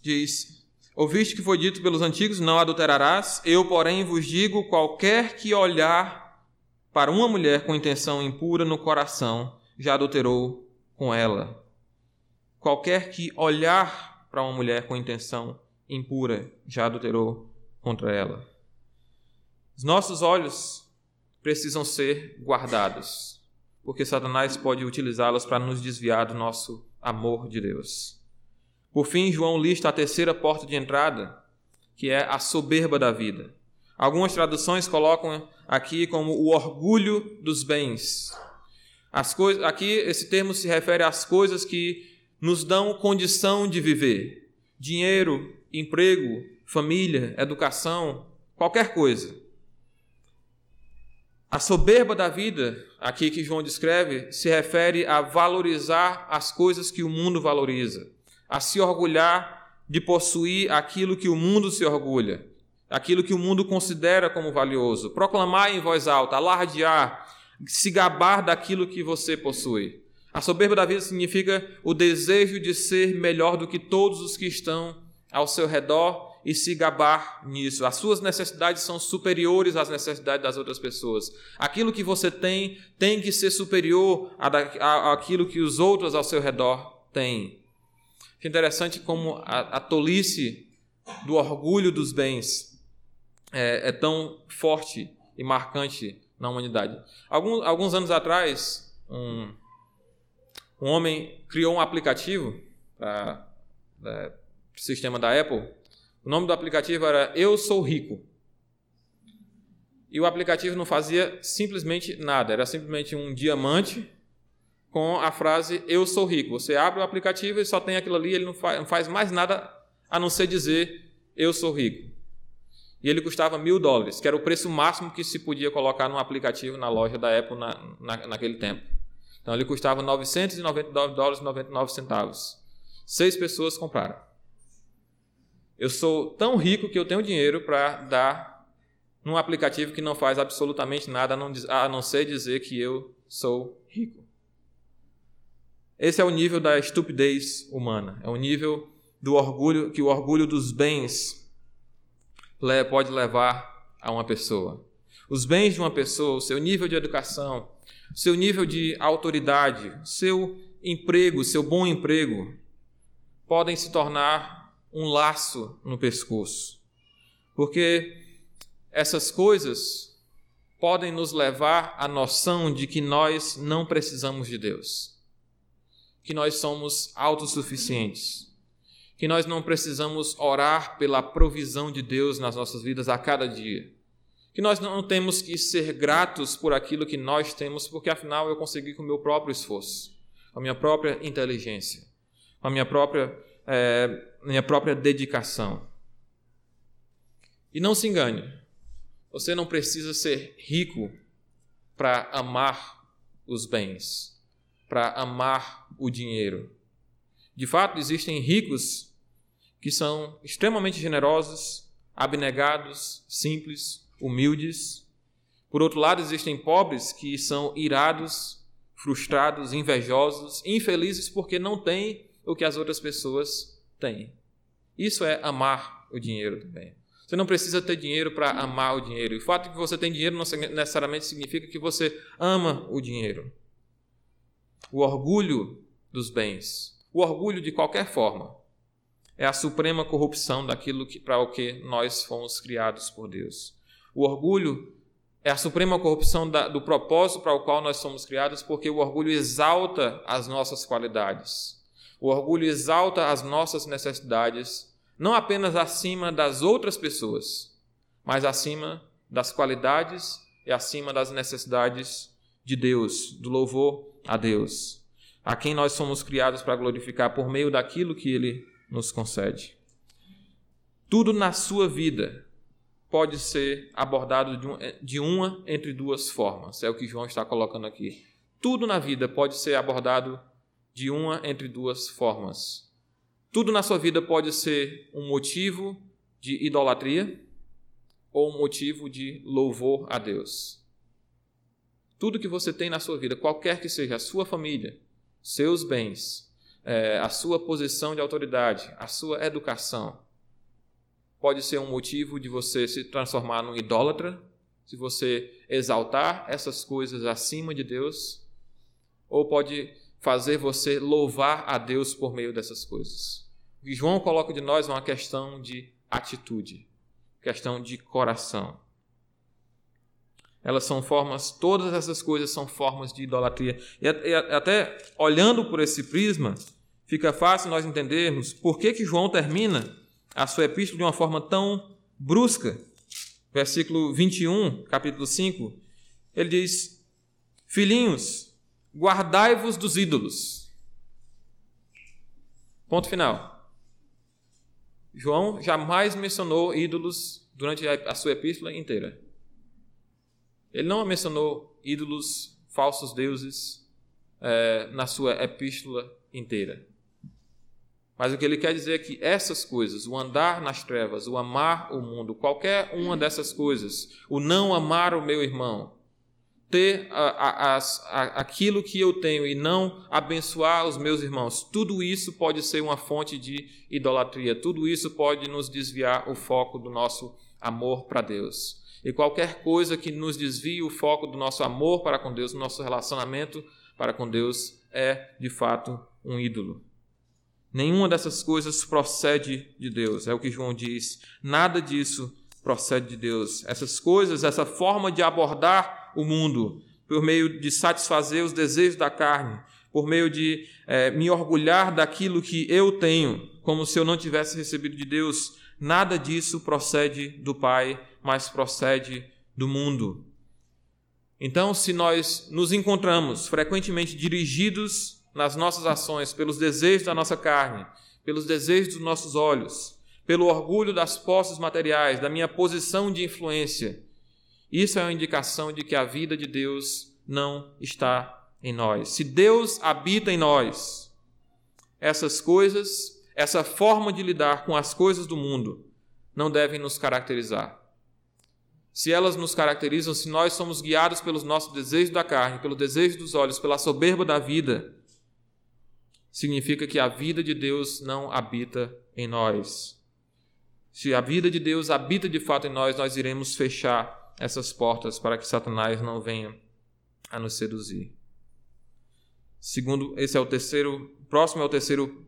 Diz: Ouviste que foi dito pelos antigos: Não adulterarás. Eu, porém, vos digo: qualquer que olhar para uma mulher com intenção impura no coração, já adulterou com ela. Qualquer que olhar para uma mulher com intenção impura, já adulterou contra ela. Os nossos olhos precisam ser guardados porque Satanás pode utilizá-las para nos desviar do nosso amor de Deus. Por fim, João lista a terceira porta de entrada, que é a soberba da vida. Algumas traduções colocam aqui como o orgulho dos bens. As coisas, aqui esse termo se refere às coisas que nos dão condição de viver: dinheiro, emprego, família, educação, qualquer coisa. A soberba da vida, aqui que João descreve, se refere a valorizar as coisas que o mundo valoriza, a se orgulhar de possuir aquilo que o mundo se orgulha, aquilo que o mundo considera como valioso, proclamar em voz alta, alardear, se gabar daquilo que você possui. A soberba da vida significa o desejo de ser melhor do que todos os que estão ao seu redor e se gabar nisso. As suas necessidades são superiores às necessidades das outras pessoas. Aquilo que você tem tem que ser superior àquilo que os outros ao seu redor têm. É interessante como a, a tolice do orgulho dos bens é, é, tão forte e marcante na humanidade. Alguns, alguns anos atrás, um, um homem criou um aplicativo para é, o sistema da Apple. O nome do aplicativo era Eu Sou Rico. E o aplicativo não fazia simplesmente nada, era simplesmente um diamante com a frase Eu sou rico. Você abre o aplicativo e só tem aquilo ali, ele não faz, não faz mais nada a não ser dizer Eu sou rico. E ele custava mil dólares, que era o preço máximo que se podia colocar num aplicativo na loja da Apple na, na, naquele tempo. Então ele custava 999 dólares e 99 centavos. Seis pessoas compraram. Eu sou tão rico que eu tenho dinheiro para dar num aplicativo que não faz absolutamente nada a não ser dizer que eu sou rico. Esse é o nível da estupidez humana, é o nível do orgulho que o orgulho dos bens pode levar a uma pessoa. Os bens de uma pessoa, o seu nível de educação, o seu nível de autoridade, seu emprego, seu bom emprego, podem se tornar um laço no pescoço. Porque essas coisas podem nos levar à noção de que nós não precisamos de Deus, que nós somos autossuficientes, que nós não precisamos orar pela provisão de Deus nas nossas vidas a cada dia, que nós não temos que ser gratos por aquilo que nós temos, porque afinal eu consegui com o meu próprio esforço, com a minha própria inteligência, com a minha própria, é, minha própria dedicação. E não se engane, você não precisa ser rico para amar os bens, para amar o dinheiro. De fato, existem ricos que são extremamente generosos, abnegados, simples, humildes. Por outro lado, existem pobres que são irados, frustrados, invejosos, infelizes porque não têm o que as outras pessoas têm. Isso é amar o dinheiro também. Você não precisa ter dinheiro para amar o dinheiro. O fato de que você tem dinheiro não necessariamente significa que você ama o dinheiro. O orgulho dos bens, o orgulho de qualquer forma, é a suprema corrupção daquilo para o que nós fomos criados por Deus. O orgulho é a suprema corrupção da, do propósito para o qual nós somos criados, porque o orgulho exalta as nossas qualidades. O orgulho exalta as nossas necessidades não apenas acima das outras pessoas, mas acima das qualidades e acima das necessidades de Deus, do louvor a Deus, a quem nós somos criados para glorificar por meio daquilo que Ele nos concede. Tudo na sua vida pode ser abordado de, um, de uma entre duas formas, é o que João está colocando aqui. Tudo na vida pode ser abordado de uma entre duas formas. Tudo na sua vida pode ser um motivo de idolatria ou um motivo de louvor a Deus. Tudo que você tem na sua vida, qualquer que seja a sua família, seus bens, é, a sua posição de autoridade, a sua educação, pode ser um motivo de você se transformar num idólatra, se você exaltar essas coisas acima de Deus, ou pode fazer você louvar a Deus por meio dessas coisas. Que João coloca de nós uma questão de atitude, questão de coração. Elas são formas, todas essas coisas são formas de idolatria. E até olhando por esse prisma, fica fácil nós entendermos por que, que João termina a sua epístola de uma forma tão brusca. Versículo 21, capítulo 5, ele diz: Filhinhos, guardai-vos dos ídolos. Ponto final. João jamais mencionou ídolos durante a sua epístola inteira. Ele não mencionou ídolos, falsos deuses, é, na sua epístola inteira. Mas o que ele quer dizer é que essas coisas, o andar nas trevas, o amar o mundo, qualquer uma dessas coisas, o não amar o meu irmão, ter a, a, a, aquilo que eu tenho e não abençoar os meus irmãos, tudo isso pode ser uma fonte de idolatria, tudo isso pode nos desviar o foco do nosso amor para Deus. E qualquer coisa que nos desvie o foco do nosso amor para com Deus, do nosso relacionamento para com Deus, é de fato um ídolo. Nenhuma dessas coisas procede de Deus, é o que João diz. Nada disso procede de Deus. Essas coisas, essa forma de abordar o mundo por meio de satisfazer os desejos da carne, por meio de é, me orgulhar daquilo que eu tenho, como se eu não tivesse recebido de Deus. Nada disso procede do Pai, mas procede do mundo. Então, se nós nos encontramos frequentemente dirigidos nas nossas ações pelos desejos da nossa carne, pelos desejos dos nossos olhos, pelo orgulho das posses materiais, da minha posição de influência, isso é uma indicação de que a vida de Deus não está em nós. Se Deus habita em nós, essas coisas, essa forma de lidar com as coisas do mundo, não devem nos caracterizar. Se elas nos caracterizam, se nós somos guiados pelos nossos desejos da carne, pelo desejo dos olhos, pela soberba da vida, significa que a vida de Deus não habita em nós. Se a vida de Deus habita de fato em nós, nós iremos fechar essas portas para que Satanás não venha a nos seduzir. Segundo, esse é o terceiro, próximo é o terceiro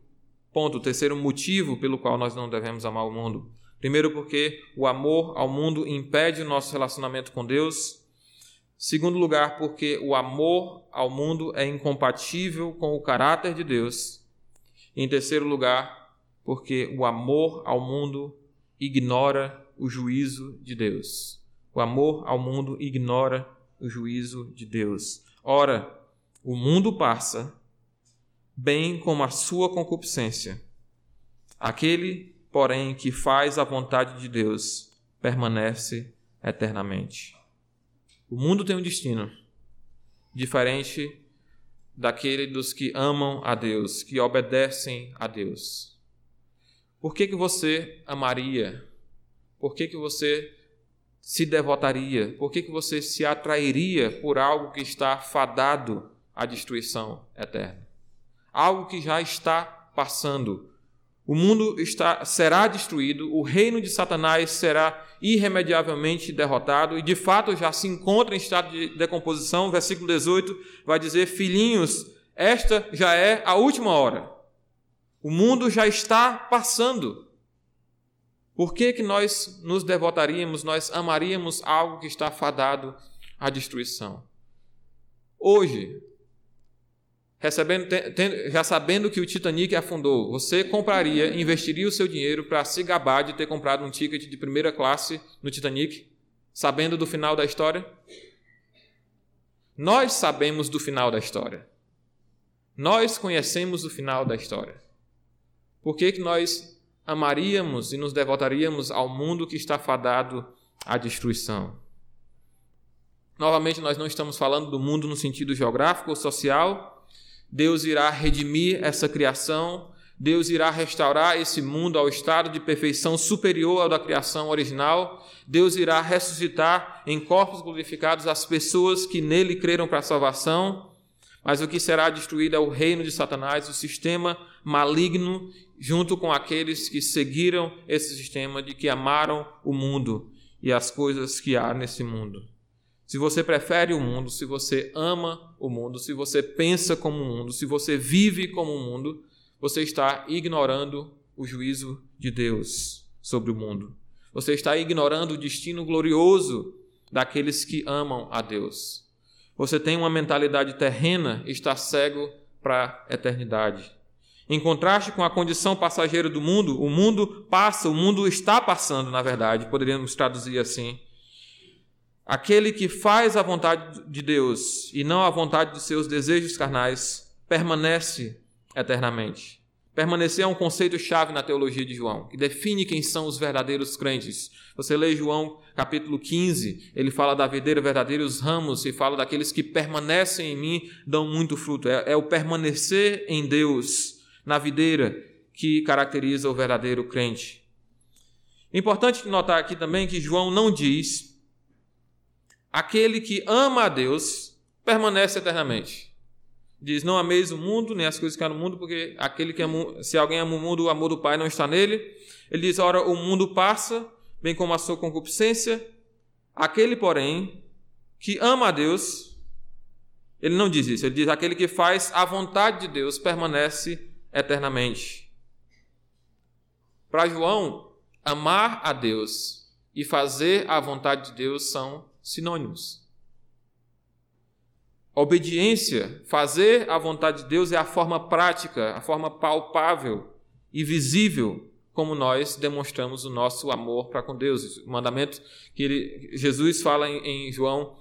ponto, o terceiro motivo pelo qual nós não devemos amar o mundo. Primeiro, porque o amor ao mundo impede o nosso relacionamento com Deus. Segundo lugar, porque o amor ao mundo é incompatível com o caráter de Deus. Em terceiro lugar, porque o amor ao mundo ignora o juízo de Deus. O amor ao mundo ignora o juízo de Deus. Ora, o mundo passa, bem como a sua concupiscência. Aquele, porém, que faz a vontade de Deus permanece eternamente. O mundo tem um destino diferente daquele dos que amam a Deus, que obedecem a Deus. Por que, que você amaria? Por que, que você se devotaria? Por que, que você se atrairia por algo que está fadado à destruição eterna? Algo que já está passando. O mundo está, será destruído, o reino de Satanás será irremediavelmente derrotado e de fato já se encontra em estado de decomposição. Versículo 18 vai dizer: Filhinhos, esta já é a última hora. O mundo já está passando. Por que, que nós nos devotaríamos, nós amaríamos algo que está fadado à destruição? Hoje, recebendo, já sabendo que o Titanic afundou, você compraria, investiria o seu dinheiro para se gabar de ter comprado um ticket de primeira classe no Titanic, sabendo do final da história? Nós sabemos do final da história. Nós conhecemos o final da história. Por que, que nós amaríamos e nos devotaríamos ao mundo que está fadado à destruição. Novamente, nós não estamos falando do mundo no sentido geográfico ou social. Deus irá redimir essa criação, Deus irá restaurar esse mundo ao estado de perfeição superior ao da criação original. Deus irá ressuscitar em corpos glorificados as pessoas que nele creram para a salvação. Mas o que será destruído é o reino de Satanás, o sistema maligno junto com aqueles que seguiram esse sistema de que amaram o mundo e as coisas que há nesse mundo. Se você prefere o mundo, se você ama o mundo, se você pensa como o mundo, se você vive como o mundo, você está ignorando o juízo de Deus sobre o mundo. Você está ignorando o destino glorioso daqueles que amam a Deus. Você tem uma mentalidade terrena e está cego para a eternidade. Em contraste com a condição passageira do mundo, o mundo passa, o mundo está passando, na verdade, poderíamos traduzir assim. Aquele que faz a vontade de Deus e não a vontade de seus desejos carnais permanece eternamente. Permanecer é um conceito-chave na teologia de João, que define quem são os verdadeiros crentes. Você lê João capítulo 15, ele fala da videira verdadeira, os ramos, e fala daqueles que permanecem em mim, dão muito fruto. É, é o permanecer em Deus na videira que caracteriza o verdadeiro crente. Importante notar aqui também que João não diz aquele que ama a Deus permanece eternamente. Diz: Não ameis o mundo, nem as coisas que há no mundo, porque aquele que ama, se alguém ama o mundo, o amor do Pai não está nele. Ele diz: Ora, o mundo passa, bem como a sua concupiscência. Aquele, porém, que ama a Deus, ele não diz isso, ele diz: aquele que faz a vontade de Deus permanece eternamente. Para João, amar a Deus e fazer a vontade de Deus são sinônimos. obediência, fazer a vontade de Deus é a forma prática, a forma palpável e visível como nós demonstramos o nosso amor para com Deus. O mandamento que ele, Jesus fala em, em João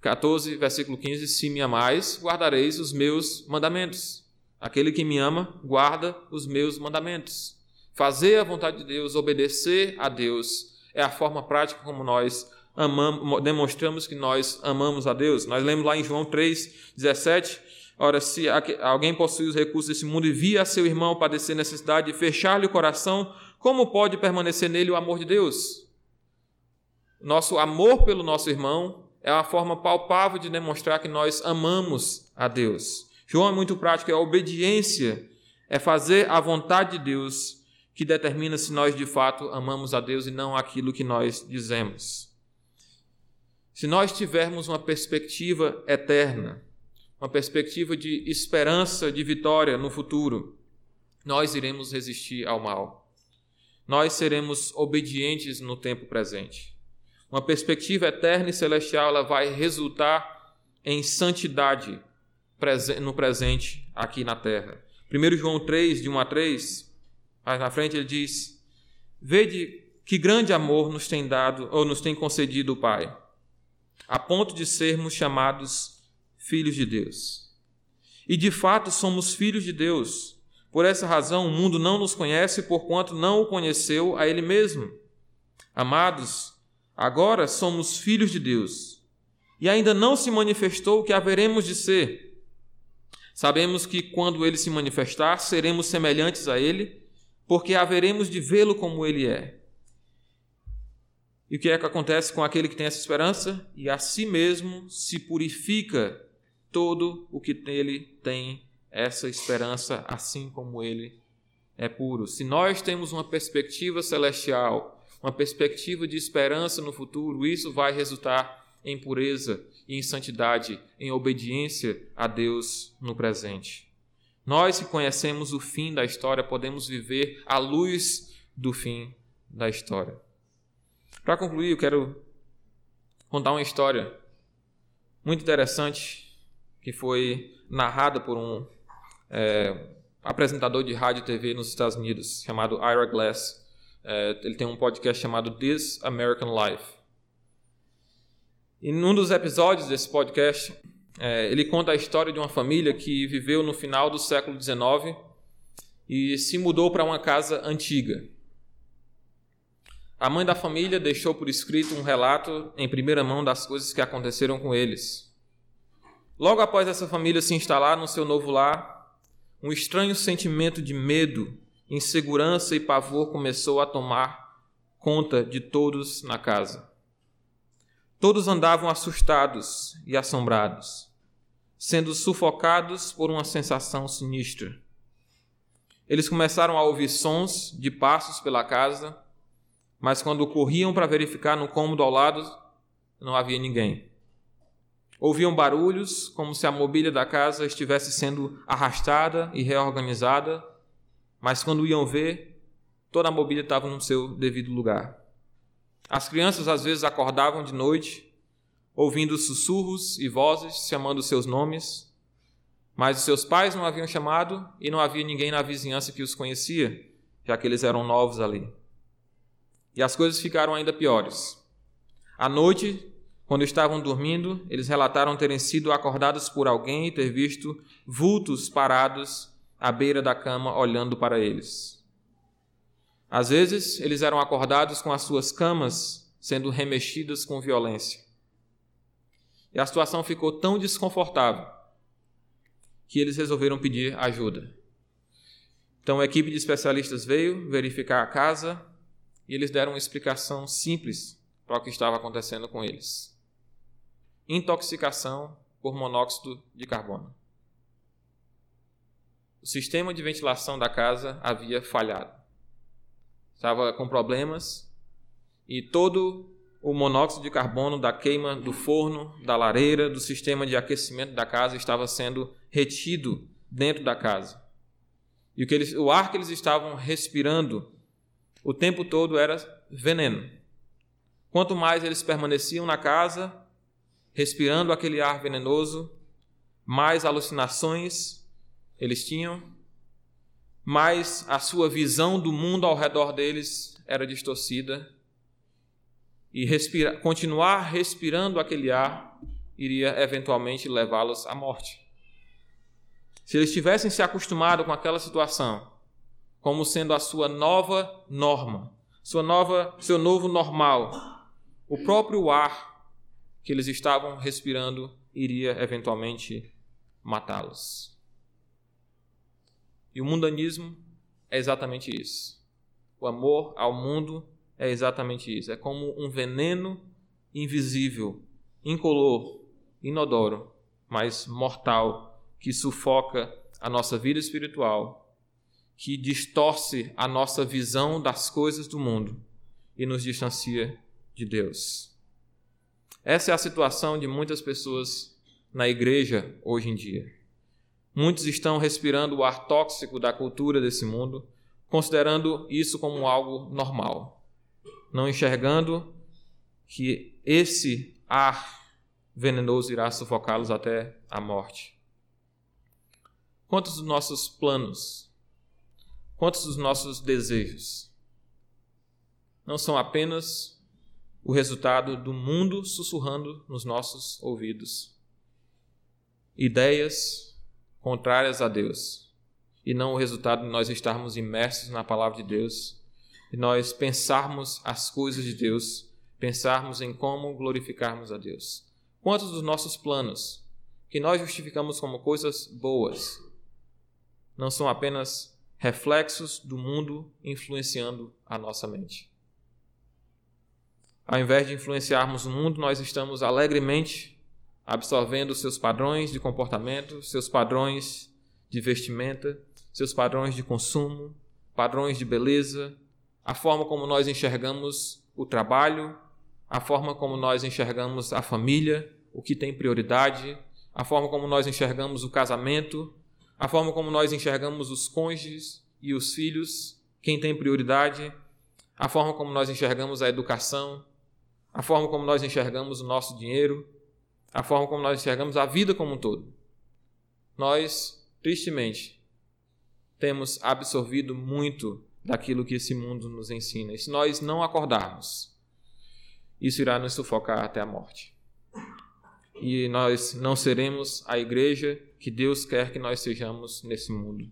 14, versículo 15: Se me amais, guardareis os meus mandamentos. Aquele que me ama, guarda os meus mandamentos. Fazer a vontade de Deus, obedecer a Deus, é a forma prática como nós amamos, demonstramos que nós amamos a Deus. Nós lemos lá em João 3, 17. Ora, se alguém possui os recursos desse mundo e via seu irmão padecer necessidade e fechar-lhe o coração, como pode permanecer nele o amor de Deus? Nosso amor pelo nosso irmão é uma forma palpável de demonstrar que nós amamos a Deus. João é muito prático, é a obediência, é fazer a vontade de Deus que determina se nós de fato amamos a Deus e não aquilo que nós dizemos. Se nós tivermos uma perspectiva eterna, uma perspectiva de esperança, de vitória no futuro, nós iremos resistir ao mal. Nós seremos obedientes no tempo presente. Uma perspectiva eterna e celestial ela vai resultar em santidade no presente aqui na terra. 1 João 3, de 1 a 3, mais na frente ele diz: Vede que grande amor nos tem dado ou nos tem concedido o Pai a ponto de sermos chamados filhos de Deus. E de fato somos filhos de Deus. Por essa razão, o mundo não nos conhece, porquanto não o conheceu a Ele mesmo. Amados, agora somos filhos de Deus. E ainda não se manifestou o que haveremos de ser. Sabemos que quando ele se manifestar, seremos semelhantes a ele, porque haveremos de vê-lo como ele é. E o que é que acontece com aquele que tem essa esperança? E a si mesmo se purifica todo o que nele tem essa esperança, assim como ele é puro. Se nós temos uma perspectiva celestial, uma perspectiva de esperança no futuro, isso vai resultar em pureza e em santidade, em obediência a Deus no presente. Nós que conhecemos o fim da história, podemos viver à luz do fim da história. Para concluir, eu quero contar uma história muito interessante que foi narrada por um é, apresentador de rádio e TV nos Estados Unidos chamado Ira Glass. É, ele tem um podcast chamado This American Life. E num dos episódios desse podcast, é, ele conta a história de uma família que viveu no final do século XIX e se mudou para uma casa antiga. A mãe da família deixou por escrito um relato em primeira mão das coisas que aconteceram com eles. Logo após essa família se instalar no seu novo lar, um estranho sentimento de medo, insegurança e pavor começou a tomar conta de todos na casa. Todos andavam assustados e assombrados, sendo sufocados por uma sensação sinistra. Eles começaram a ouvir sons de passos pela casa mas quando corriam para verificar no cômodo ao lado, não havia ninguém. Ouviam barulhos, como se a mobília da casa estivesse sendo arrastada e reorganizada, mas quando iam ver, toda a mobília estava no seu devido lugar. As crianças às vezes acordavam de noite, ouvindo sussurros e vozes chamando seus nomes, mas os seus pais não haviam chamado e não havia ninguém na vizinhança que os conhecia, já que eles eram novos ali. E as coisas ficaram ainda piores. À noite, quando estavam dormindo, eles relataram terem sido acordados por alguém e ter visto vultos parados à beira da cama olhando para eles. Às vezes, eles eram acordados com as suas camas sendo remexidas com violência. E a situação ficou tão desconfortável que eles resolveram pedir ajuda. Então, a equipe de especialistas veio verificar a casa e eles deram uma explicação simples para o que estava acontecendo com eles: intoxicação por monóxido de carbono. O sistema de ventilação da casa havia falhado. Estava com problemas e todo o monóxido de carbono da queima do forno, da lareira, do sistema de aquecimento da casa estava sendo retido dentro da casa. E o, que eles, o ar que eles estavam respirando o tempo todo era veneno. Quanto mais eles permaneciam na casa, respirando aquele ar venenoso, mais alucinações eles tinham, mais a sua visão do mundo ao redor deles era distorcida e continuar respirando aquele ar iria eventualmente levá-los à morte. Se eles tivessem se acostumado com aquela situação, como sendo a sua nova norma, sua nova, seu novo normal, o próprio ar que eles estavam respirando iria eventualmente matá-los. E o mundanismo é exatamente isso. O amor ao mundo é exatamente isso. É como um veneno invisível, incolor, inodoro, mas mortal, que sufoca a nossa vida espiritual, que distorce a nossa visão das coisas do mundo e nos distancia de Deus. Essa é a situação de muitas pessoas na igreja hoje em dia. Muitos estão respirando o ar tóxico da cultura desse mundo, considerando isso como algo normal, não enxergando que esse ar venenoso irá sufocá-los até a morte. Quantos dos nossos planos, quantos dos nossos desejos não são apenas o resultado do mundo sussurrando nos nossos ouvidos? Ideias contrárias a Deus e não o resultado de nós estarmos imersos na palavra de Deus e nós pensarmos as coisas de Deus, pensarmos em como glorificarmos a Deus. Quantos dos nossos planos que nós justificamos como coisas boas não são apenas reflexos do mundo influenciando a nossa mente? Ao invés de influenciarmos o mundo, nós estamos alegremente absorvendo seus padrões de comportamento, seus padrões de vestimenta, seus padrões de consumo, padrões de beleza, a forma como nós enxergamos o trabalho, a forma como nós enxergamos a família, o que tem prioridade, a forma como nós enxergamos o casamento, a forma como nós enxergamos os cônjuges e os filhos, quem tem prioridade, a forma como nós enxergamos a educação, a forma como nós enxergamos o nosso dinheiro, a forma como nós enxergamos a vida como um todo. Nós, tristemente, temos absorvido muito daquilo que esse mundo nos ensina. E se nós não acordarmos, isso irá nos sufocar até a morte. E nós não seremos a igreja que Deus quer que nós sejamos nesse mundo.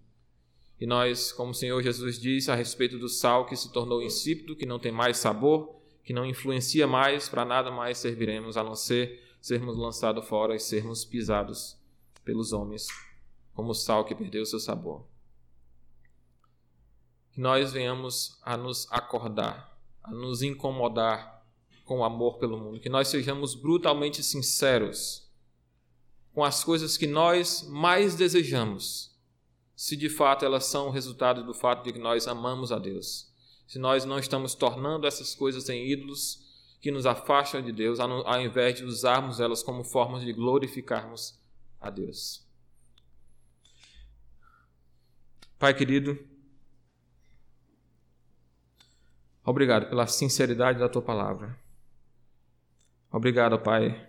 E nós, como o Senhor Jesus disse a respeito do sal que se tornou insípido, que não tem mais sabor, que não influencia mais, para nada mais serviremos a não ser sermos lançados fora e sermos pisados pelos homens, como o sal que perdeu seu sabor. Que nós venhamos a nos acordar, a nos incomodar com o amor pelo mundo, que nós sejamos brutalmente sinceros com as coisas que nós mais desejamos, se de fato elas são o resultado do fato de que nós amamos a Deus. Se nós não estamos tornando essas coisas em ídolos, que nos afastam de Deus, ao invés de usarmos elas como formas de glorificarmos a Deus. Pai querido, obrigado pela sinceridade da tua palavra. Obrigado, Pai,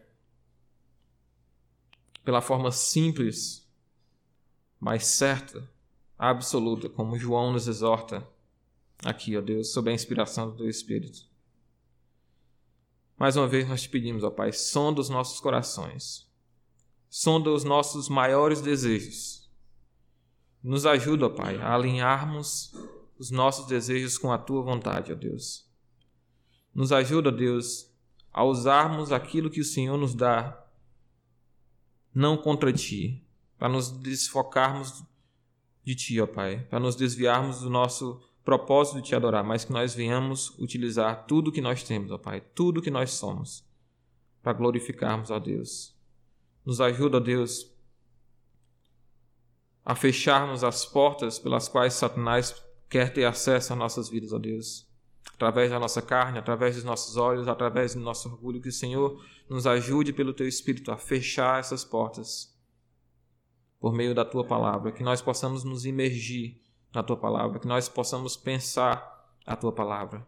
pela forma simples, mas certa, absoluta, como João nos exorta aqui, ó Deus, sob a inspiração do teu Espírito. Mais uma vez nós te pedimos, ó Pai, sonda os nossos corações, sonda os nossos maiores desejos. Nos ajuda, ó Pai, a alinharmos os nossos desejos com a tua vontade, ó Deus. Nos ajuda, ó Deus, a usarmos aquilo que o Senhor nos dá, não contra ti, para nos desfocarmos de ti, ó Pai, para nos desviarmos do nosso propósito de te adorar, mas que nós venhamos utilizar tudo que nós temos, ó Pai, tudo que nós somos, para glorificarmos a Deus. Nos ajuda, ó Deus, a fecharmos as portas pelas quais Satanás quer ter acesso às nossas vidas, ó Deus. Através da nossa carne, através dos nossos olhos, através do nosso orgulho, que o Senhor nos ajude pelo Teu Espírito a fechar essas portas por meio da Tua palavra, que nós possamos nos imergir na tua palavra, que nós possamos pensar a tua palavra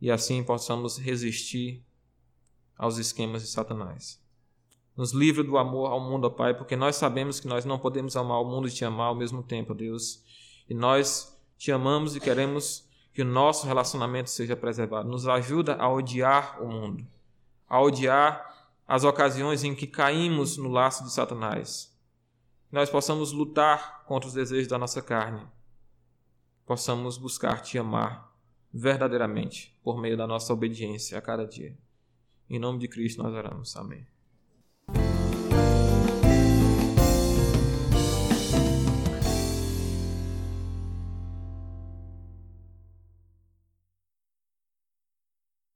e assim possamos resistir aos esquemas de Satanás. Nos livra do amor ao mundo, ó Pai, porque nós sabemos que nós não podemos amar o mundo e te amar ao mesmo tempo, Deus. E nós te amamos e queremos que o nosso relacionamento seja preservado. Nos ajuda a odiar o mundo, a odiar as ocasiões em que caímos no laço de Satanás. Que nós possamos lutar contra os desejos da nossa carne. Possamos buscar te amar verdadeiramente por meio da nossa obediência a cada dia. Em nome de Cristo nós oramos. Amém.